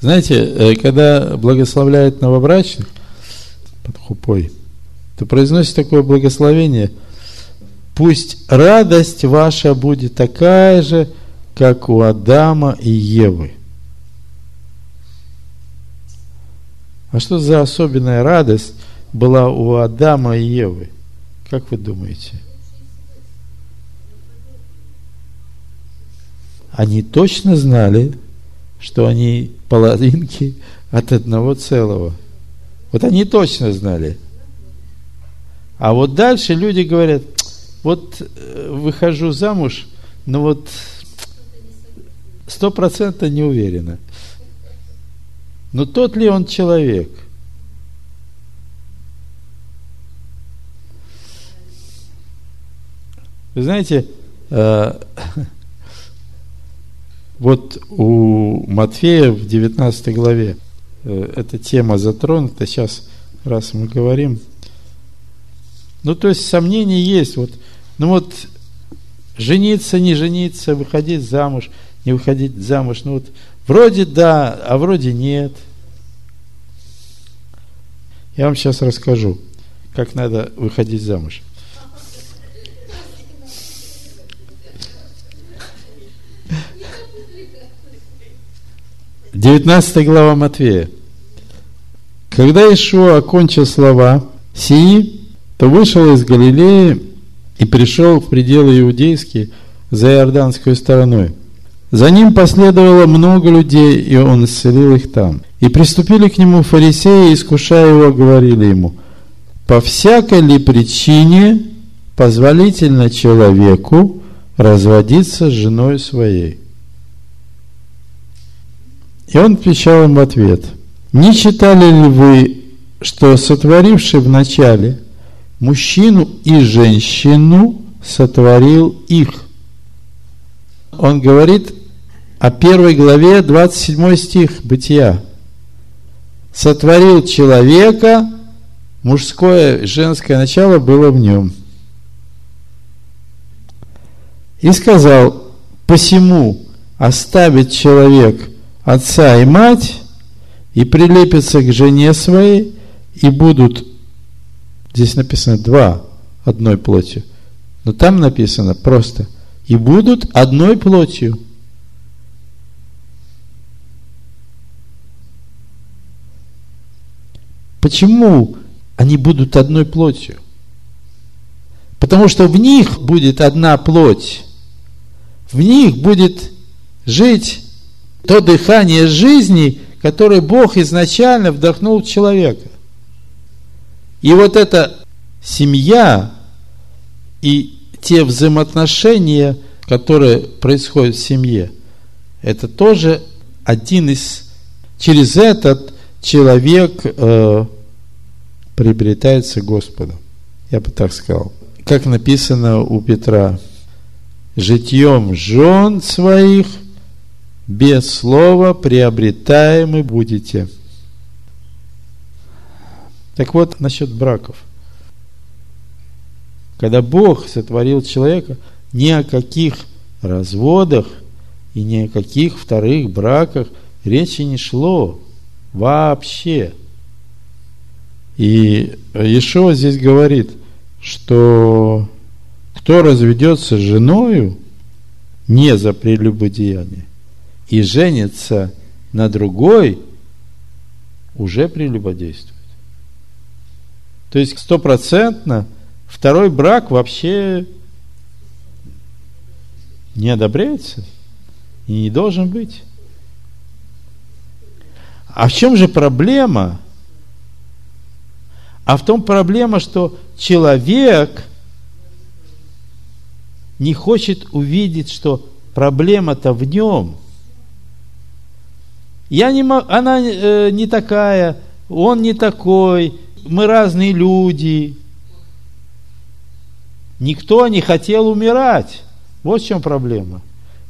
Знаете, э, когда благословляют новобрачных под хупой, то произносит такое благословение, пусть радость ваша будет такая же, как у Адама и Евы. А что за особенная радость была у Адама и Евы? Как вы думаете? Они точно знали, что они половинки от одного целого. Вот они точно знали. А вот дальше люди говорят, вот э, выхожу замуж, но вот сто процентов не уверена. Но тот ли он человек – Вы знаете, э, (laughs) вот у Матфея в 19 главе э, эта тема затронута, сейчас раз мы говорим. Ну, то есть сомнения есть. Вот, ну вот жениться, не жениться, выходить замуж, не выходить замуж. Ну вот вроде да, а вроде нет. Я вам сейчас расскажу, как надо выходить замуж. 19 глава Матвея. Когда Ишуа окончил слова сии, то вышел из Галилеи и пришел в пределы иудейские за иорданской стороной. За ним последовало много людей, и он исцелил их там. И приступили к нему фарисеи, искушая его, говорили ему, по всякой ли причине позволительно человеку разводиться с женой своей? И он отвечал им в ответ, не читали ли вы, что сотворивший вначале мужчину и женщину сотворил их? Он говорит о первой главе, 27 стих Бытия. Сотворил человека, мужское и женское начало было в нем. И сказал, посему оставит человек отца и мать, и прилепится к жене своей, и будут, здесь написано два, одной плотью, но там написано просто, и будут одной плотью. Почему они будут одной плотью? Потому что в них будет одна плоть. В них будет жить то дыхание жизни, которое Бог изначально вдохнул в человека. И вот эта семья и те взаимоотношения, которые происходят в семье, это тоже один из... Через этот человек э, приобретается Господом. Я бы так сказал. Как написано у Петра, житьем жен своих – без слова приобретаемы будете. Так вот, насчет браков. Когда Бог сотворил человека, ни о каких разводах и ни о каких вторых браках речи не шло вообще. И Иешуа здесь говорит, что кто разведется с женою не за прелюбодеяние, и женится на другой, уже прелюбодействует. То есть стопроцентно второй брак вообще не одобряется и не должен быть. А в чем же проблема? А в том проблема, что человек не хочет увидеть, что проблема-то в нем – я не мог, она э, не такая, он не такой, мы разные люди. Никто не хотел умирать. Вот в чем проблема.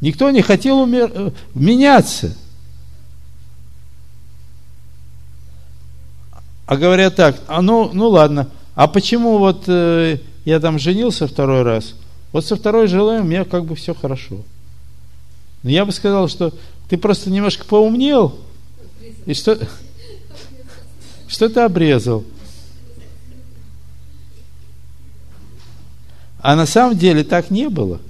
Никто не хотел умер... Э, меняться. А говорят так, а ну, ну ладно, а почему вот э, я там женился второй раз? Вот со второй женой у меня как бы все хорошо. Но я бы сказал, что ты просто немножко поумнел, и что, что ты обрезал. А на самом деле так не было.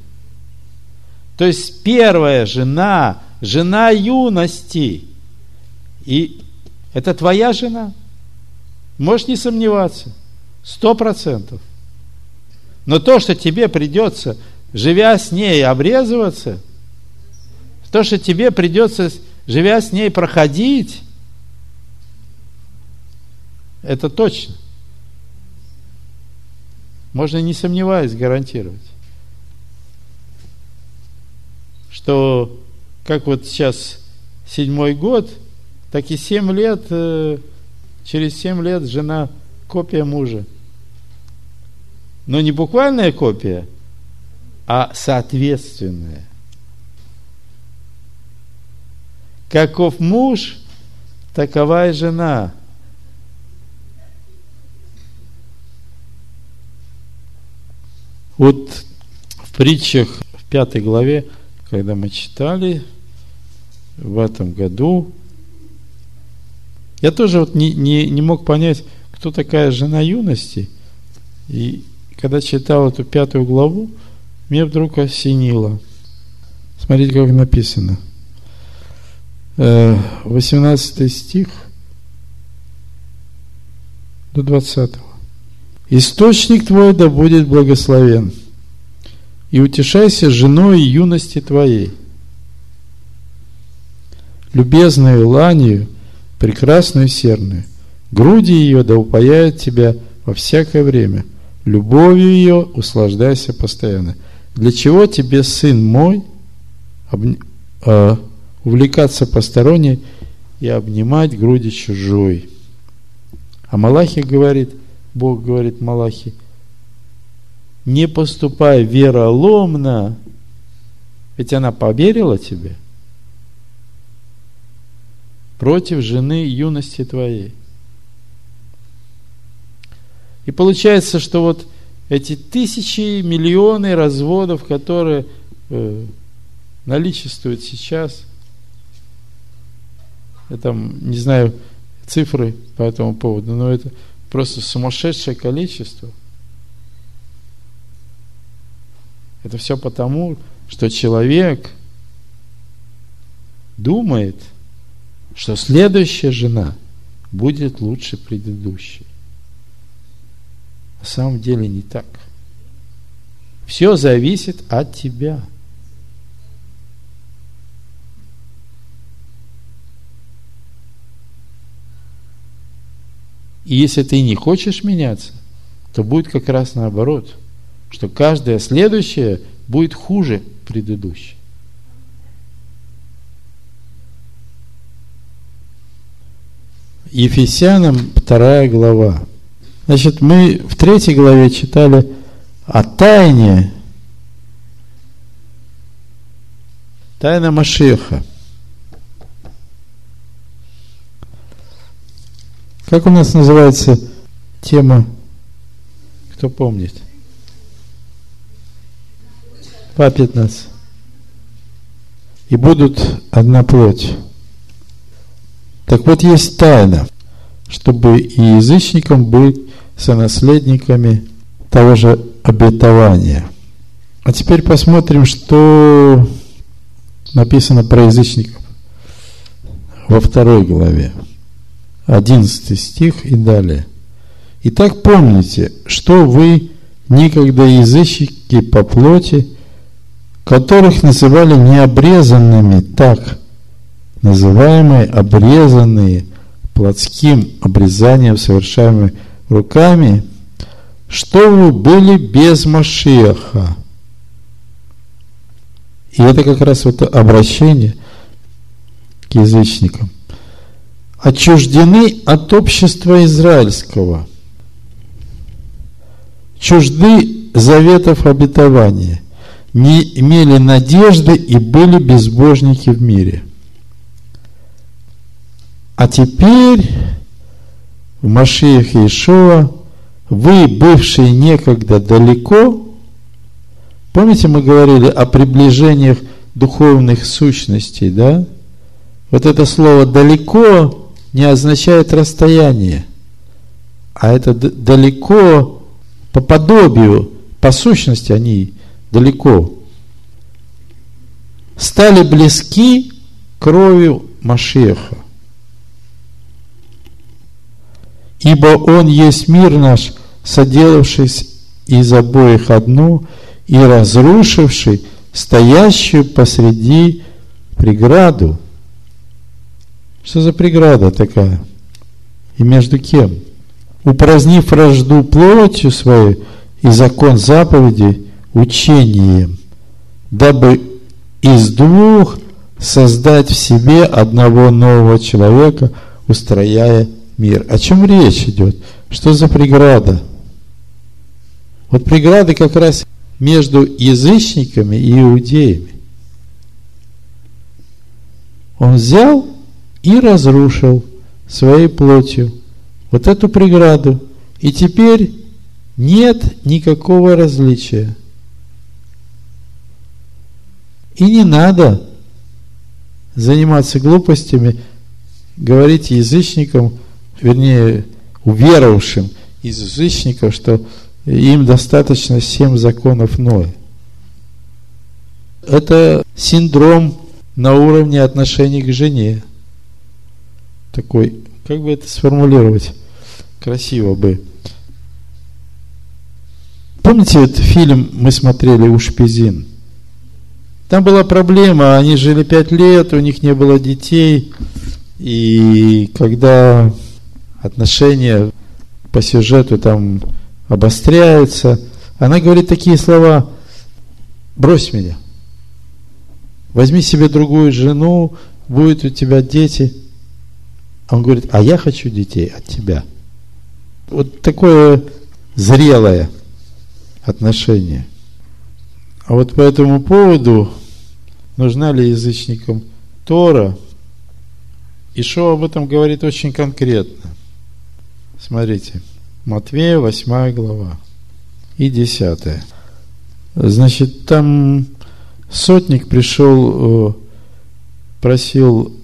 То есть первая жена, жена юности, и это твоя жена. Можешь не сомневаться. Сто процентов. Но то, что тебе придется, живя с ней, обрезываться, то, что тебе придется, живя с ней, проходить, это точно. Можно не сомневаясь гарантировать, что как вот сейчас седьмой год, так и семь лет, э, через семь лет жена копия мужа. Но не буквальная копия, а соответственная. Каков муж, такова и жена. Вот в притчах в пятой главе, когда мы читали в этом году, я тоже вот не, не, не мог понять, кто такая жена юности. И когда читал эту пятую главу, мне вдруг осенило. Смотрите, как написано – 18 э, стих до 20. Источник твой да будет благословен. и утешайся женой юности твоей. Любезную ланию, прекрасную серную, груди ее да упаяют тебя во всякое время, любовью ее услаждайся постоянно. Для чего тебе, сын мой, об, э, увлекаться посторонней и обнимать груди чужой? А Малахи говорит, Бог говорит Малахи, не поступай вероломно, ведь она поверила тебе, против жены юности твоей. И получается, что вот эти тысячи, миллионы разводов, которые э, наличествуют сейчас, я там не знаю цифры по этому поводу, но это просто сумасшедшее количество – Это все потому, что человек думает, что следующая жена будет лучше предыдущей. На самом деле не так. Все зависит от тебя. И если ты не хочешь меняться, то будет как раз наоборот – что каждое следующее будет хуже предыдущей. Ефесянам вторая глава. Значит, мы в третьей главе читали о тайне, тайна Машеха. Как у нас называется тема, кто помнит? по 15. И будут одна плоть. Так вот, есть тайна, чтобы и язычникам быть сонаследниками того же обетования. А теперь посмотрим, что написано про язычников во второй главе. 11 стих и далее. Итак, помните, что вы некогда язычники по плоти, которых называли необрезанными, так называемые обрезанные плотским обрезанием, совершаемыми руками, что вы были без Машеха. И это как раз вот обращение к язычникам. Отчуждены от общества израильского, чужды заветов обетования – не имели надежды и были безбожники в мире. А теперь в Машиях Иешуа вы, бывшие некогда далеко, помните, мы говорили о приближениях духовных сущностей, да? Вот это слово «далеко» не означает расстояние, а это далеко по подобию, по сущности они далеко, стали близки кровью Машеха. Ибо Он есть мир наш, соделавшись из обоих одну и разрушивший стоящую посреди преграду. Что за преграда такая? И между кем? Упразднив вражду плотью своей и закон заповедей, учением, дабы из двух создать в себе одного нового человека, устрояя мир. О чем речь идет? Что за преграда? Вот преграды как раз между язычниками и иудеями. Он взял и разрушил своей плотью вот эту преграду. И теперь нет никакого различия. И не надо заниматься глупостями, говорить язычникам, вернее, уверовавшим из язычников, что им достаточно семь законов Ноя. Это синдром на уровне отношений к жене. Такой, как бы это сформулировать красиво бы. Помните этот фильм мы смотрели у Шпизин? Там была проблема, они жили пять лет, у них не было детей, и когда отношения по сюжету там обостряются, она говорит такие слова, брось меня, возьми себе другую жену, будет у тебя дети. Он говорит, а я хочу детей от тебя. Вот такое зрелое отношение. А вот по этому поводу, нужна ли язычникам Тора, Ишо об этом говорит очень конкретно. Смотрите, Матвея 8 глава и 10. Значит, там сотник пришел, э, просил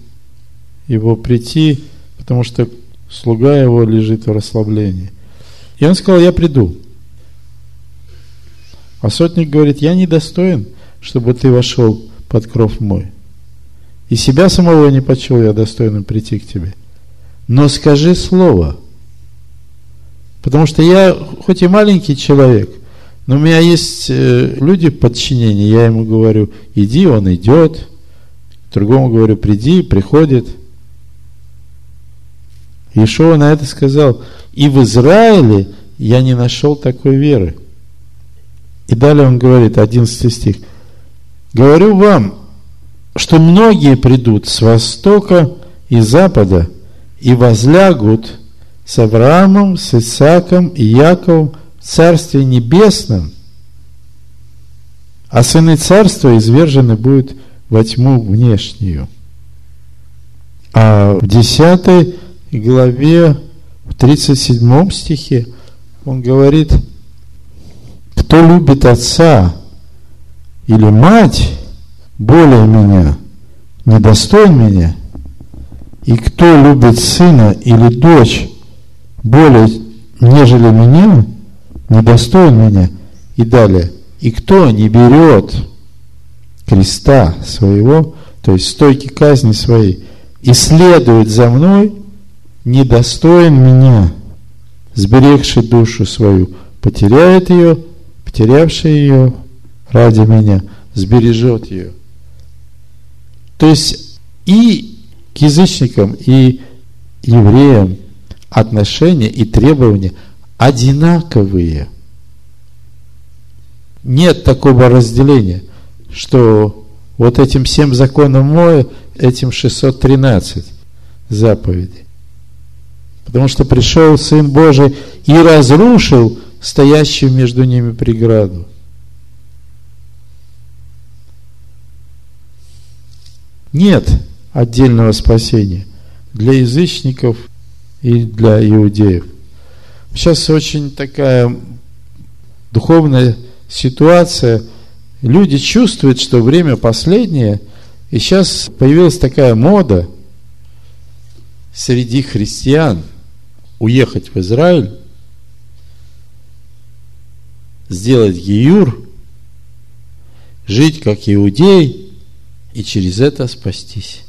его прийти, потому что слуга его лежит в расслаблении. И он сказал, я приду. А сотник говорит, я недостоин, чтобы ты вошел под кров мой. И себя самого не почел я достойным прийти к тебе. Но скажи слово. Потому что я, хоть и маленький человек, но у меня есть э, люди в подчинении. Я ему говорю, иди, он идет. Другому говорю, приди, приходит. Ишуа на это сказал, и в Израиле я не нашел такой веры. И далее он говорит, 11 стих. Говорю вам, что многие придут с востока и запада и возлягут с Авраамом, с Исааком и Яковом в Царстве Небесном, а сыны царства извержены будут во тьму внешнюю. А в 10 главе, в 37 стихе, он говорит, кто любит отца или мать более меня, недостоин меня, и кто любит сына или дочь более, нежели меня, недостоин меня. И далее, и кто не берет креста своего, то есть стойки казни своей, и следует за мной, недостоин меня, сберегший душу свою, потеряет ее, потерявший ее ради меня, сбережет ее. То есть и к язычникам, и евреям отношения и требования одинаковые. Нет такого разделения, что вот этим всем законам Моя, этим 613 заповедей. Потому что пришел Сын Божий и разрушил стоящую между ними преграду. Нет отдельного спасения для язычников и для иудеев. Сейчас очень такая духовная ситуация. Люди чувствуют, что время последнее, и сейчас появилась такая мода среди христиан уехать в Израиль, сделать гиюр, жить как иудей – и через это спастись.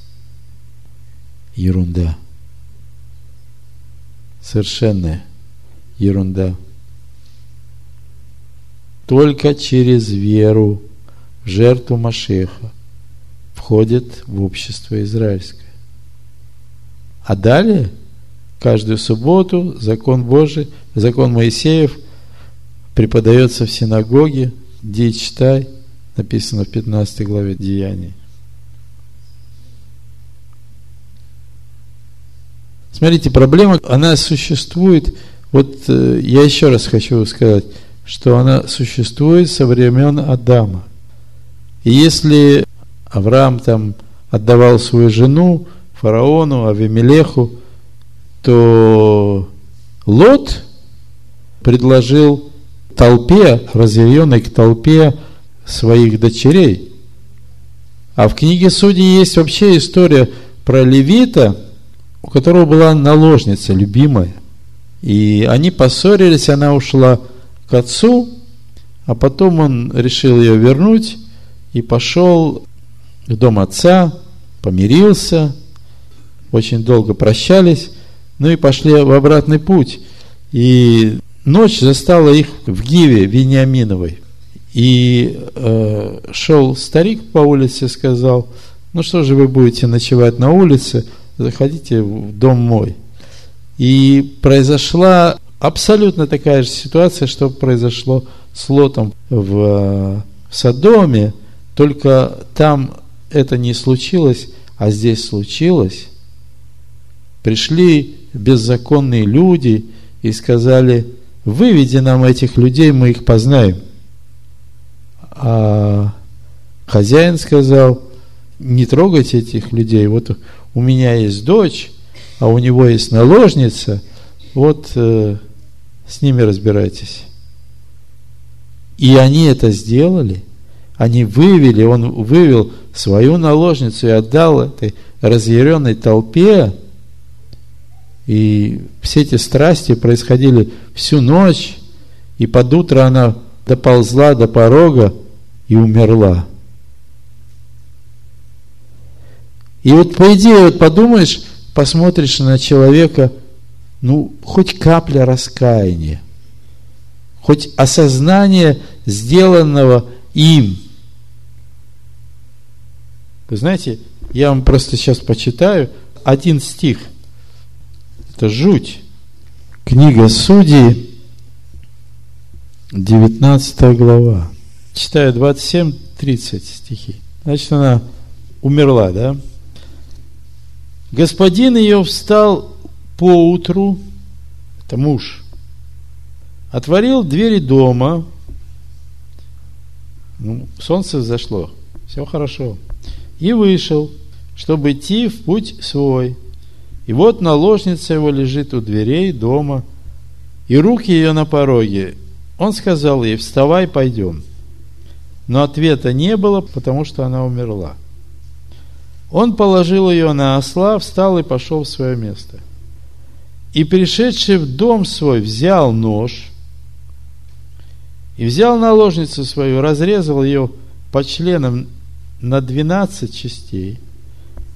Ерунда. Совершенная ерунда. Только через веру в жертву Машеха входит в общество израильское. А далее, каждую субботу, закон Божий, закон Моисеев преподается в синагоге, где читай, написано в 15 главе Деяний. Смотрите, проблема, она существует, вот э, я еще раз хочу сказать, что она существует со времен Адама. И если Авраам там отдавал свою жену фараону, Авимелеху, то Лот предложил толпе, разъяренной к толпе своих дочерей. А в книге Судей есть вообще история про Левита, у которого была наложница, любимая. И они поссорились, она ушла к отцу, а потом он решил ее вернуть и пошел в дом отца, помирился, очень долго прощались, ну и пошли в обратный путь. И ночь застала их в Гиве Вениаминовой. И э, шел старик по улице, сказал, ну что же вы будете ночевать на улице, заходите в дом мой. И произошла абсолютно такая же ситуация, что произошло с Лотом в, э, в Содоме, только там это не случилось, а здесь случилось. Пришли беззаконные люди и сказали, выведи нам этих людей, мы их познаем. А хозяин сказал, не трогайте этих людей. Вот у меня есть дочь, а у него есть наложница. Вот э, с ними разбирайтесь. И они это сделали. Они вывели, он вывел свою наложницу и отдал этой разъяренной толпе. И все эти страсти происходили всю ночь, и под утро она доползла до порога, и умерла. И вот по идее, вот подумаешь, посмотришь на человека, ну, хоть капля раскаяния, хоть осознание сделанного им. Вы знаете, я вам просто сейчас почитаю один стих. Это жуть. Книга Судей, 19 глава читаю 27-30 стихи. Значит, она умерла, да? Господин ее встал поутру, это муж, отворил двери дома, ну, солнце взошло, все хорошо, и вышел, чтобы идти в путь свой. И вот наложница его лежит у дверей дома, и руки ее на пороге. Он сказал ей, вставай, пойдем. Но ответа не было, потому что она умерла. Он положил ее на осла, встал и пошел в свое место. И пришедший в дом свой взял нож и взял наложницу свою, разрезал ее по членам на 12 частей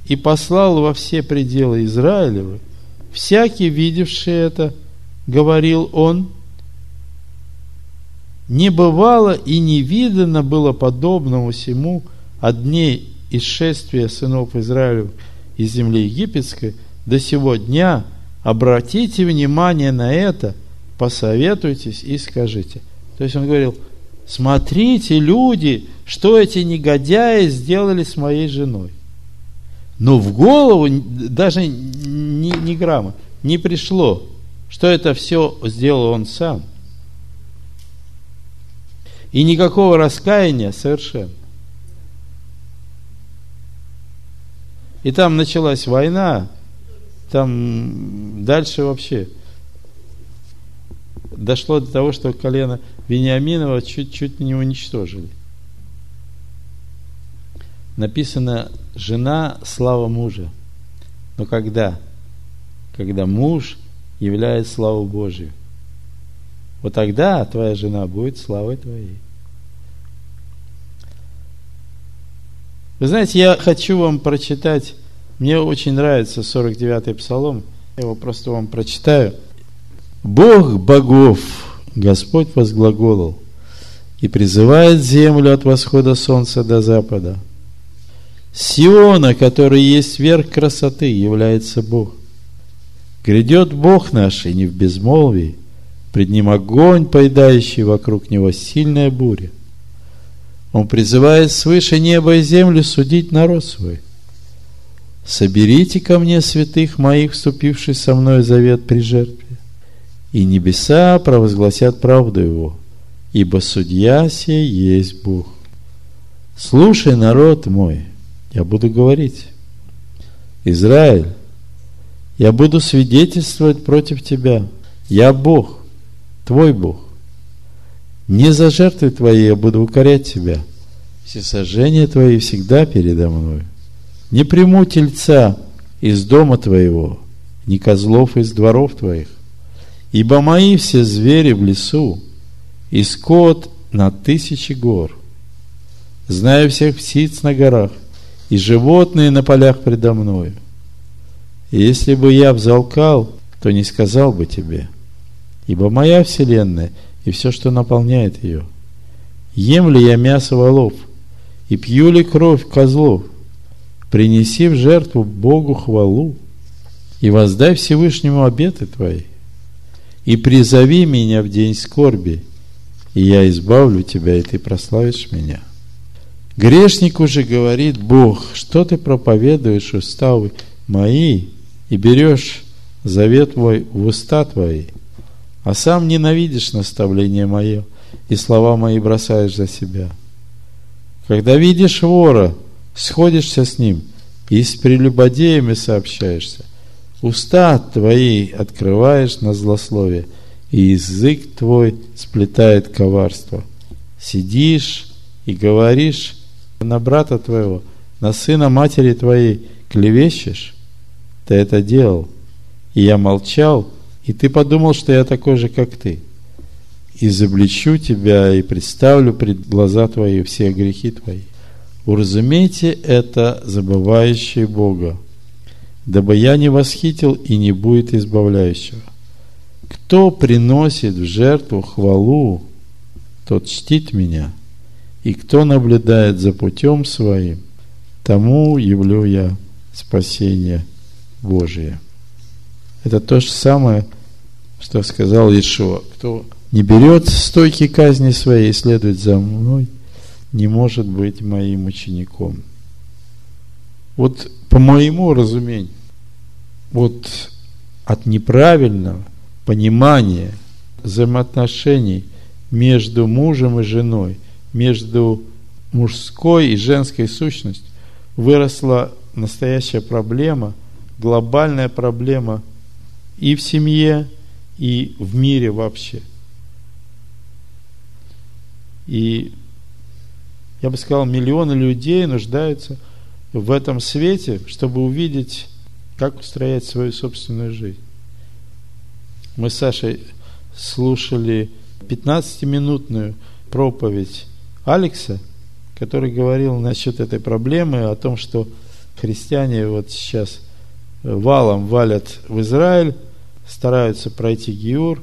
и послал во все пределы Израилевы. Всякий, видевший это, говорил он, не бывало и не видано было подобному всему от дней исшествия сынов Израилев из земли египетской до сего дня. Обратите внимание на это, посоветуйтесь и скажите. То есть он говорил, смотрите, люди, что эти негодяи сделали с моей женой. Но в голову даже ни, ни грамма не пришло, что это все сделал он сам – и никакого раскаяния совершенно. И там началась война, там дальше вообще дошло до того, что колено Вениаминова чуть-чуть не уничтожили. Написано «жена – слава мужа». Но когда? Когда муж являет славу Божию. Вот тогда твоя жена будет славой твоей. Вы знаете, я хочу вам прочитать, мне очень нравится 49-й псалом, я его просто вам прочитаю. Бог богов, Господь возглаголал, и призывает землю от восхода солнца до запада. Сиона, который есть верх красоты, является Бог. Грядет Бог наш, и не в безмолвии, Пред ним огонь, поедающий вокруг него сильная буря. Он призывает свыше неба и землю судить народ свой. Соберите ко мне святых моих, вступивших со мной завет при жертве, и небеса провозгласят правду его, ибо судья сей есть Бог. Слушай, народ мой, я буду говорить. Израиль, я буду свидетельствовать против тебя. Я Бог, твой Бог. Не за жертвы твои я буду укорять тебя. Все сожжения твои всегда передо мной. Не приму тельца из дома твоего, ни козлов из дворов твоих. Ибо мои все звери в лесу, и скот на тысячи гор. Знаю всех птиц на горах, и животные на полях предо мною. И если бы я взалкал, то не сказал бы тебе – ибо моя вселенная и все, что наполняет ее. Ем ли я мясо волов и пью ли кровь козлов, принеси в жертву Богу хвалу и воздай Всевышнему обеты твои, и призови меня в день скорби, и я избавлю тебя, и ты прославишь меня. Грешнику же говорит Бог, что ты проповедуешь уставы мои и берешь завет мой в уста твои, а сам ненавидишь наставление мое и слова мои бросаешь за себя. Когда видишь вора, сходишься с ним и с прелюбодеями сообщаешься. Уста твои открываешь на злословие, и язык твой сплетает коварство. Сидишь и говоришь на брата твоего, на сына матери твоей клевещешь, ты это делал. И я молчал, и ты подумал, что я такой же, как ты. Изобличу тебя и представлю пред глаза твои все грехи твои. Уразумейте это, забывающие Бога, дабы я не восхитил и не будет избавляющего. Кто приносит в жертву хвалу, тот чтит меня, и кто наблюдает за путем своим, тому явлю я спасение Божие. Это то же самое, что сказал Ишуа. Кто не берет стойки казни своей и следует за мной, не может быть моим учеником. Вот по моему разумению, вот от неправильного понимания взаимоотношений между мужем и женой, между мужской и женской сущностью выросла настоящая проблема, глобальная проблема и в семье, и в мире вообще. И я бы сказал, миллионы людей нуждаются в этом свете, чтобы увидеть, как устроять свою собственную жизнь. Мы с Сашей слушали 15-минутную проповедь Алекса, который говорил насчет этой проблемы, о том, что христиане вот сейчас валом валят в Израиль, стараются пройти Гиур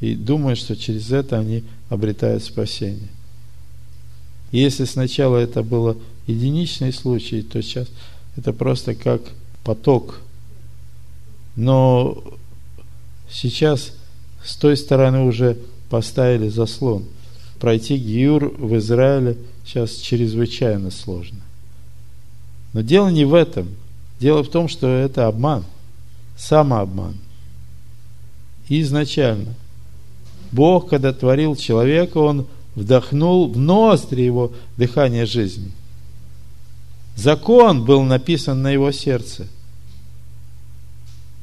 и думают, что через это они обретают спасение. Если сначала это было единичный случай, то сейчас это просто как поток. Но сейчас с той стороны уже поставили заслон. Пройти Гиюр в Израиле сейчас чрезвычайно сложно. Но дело не в этом. Дело в том, что это обман, самообман. И изначально Бог, когда творил человека, Он вдохнул в ноздри его дыхание жизни. Закон был написан на его сердце.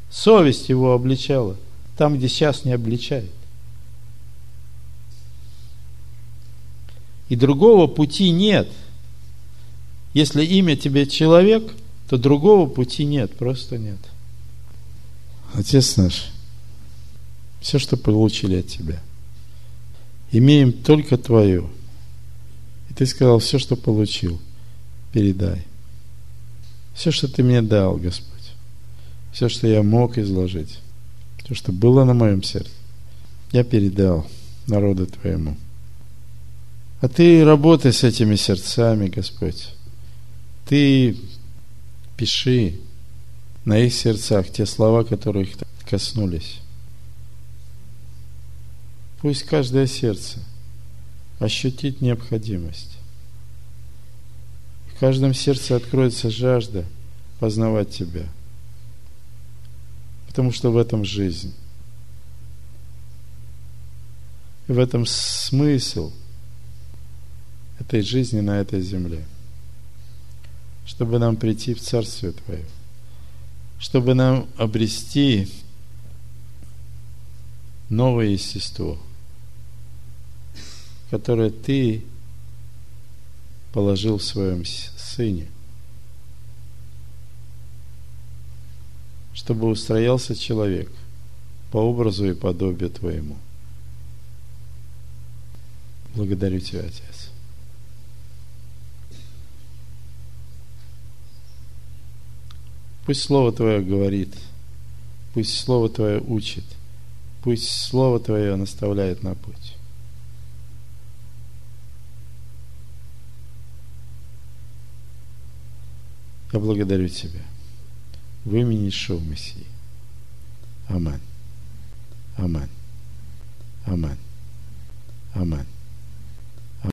Совесть его обличала, там, где сейчас не обличает. И другого пути нет. Если имя тебе человек, то другого пути нет, просто нет. Отец наш, все, что получили от Тебя, имеем только Твое. И Ты сказал, все, что получил, передай. Все, что Ты мне дал, Господь, все, что я мог изложить, все, что было на моем сердце, я передал народу Твоему. А Ты работай с этими сердцами, Господь. Ты пиши на их сердцах те слова, которые их коснулись. Пусть каждое сердце ощутит необходимость. В каждом сердце откроется жажда познавать Тебя. Потому что в этом жизнь. И в этом смысл этой жизни на этой земле чтобы нам прийти в Царствие Твое, чтобы нам обрести новое естество, которое Ты положил в своем Сыне, чтобы устроялся человек по образу и подобию Твоему. Благодарю Тебя, Отец. Пусть Слово Твое говорит, пусть Слово Твое учит, Пусть Слово Твое наставляет на путь. Я благодарю Тебя в имени Ишуа Мессии. Аминь. Аминь. Аминь. Аминь.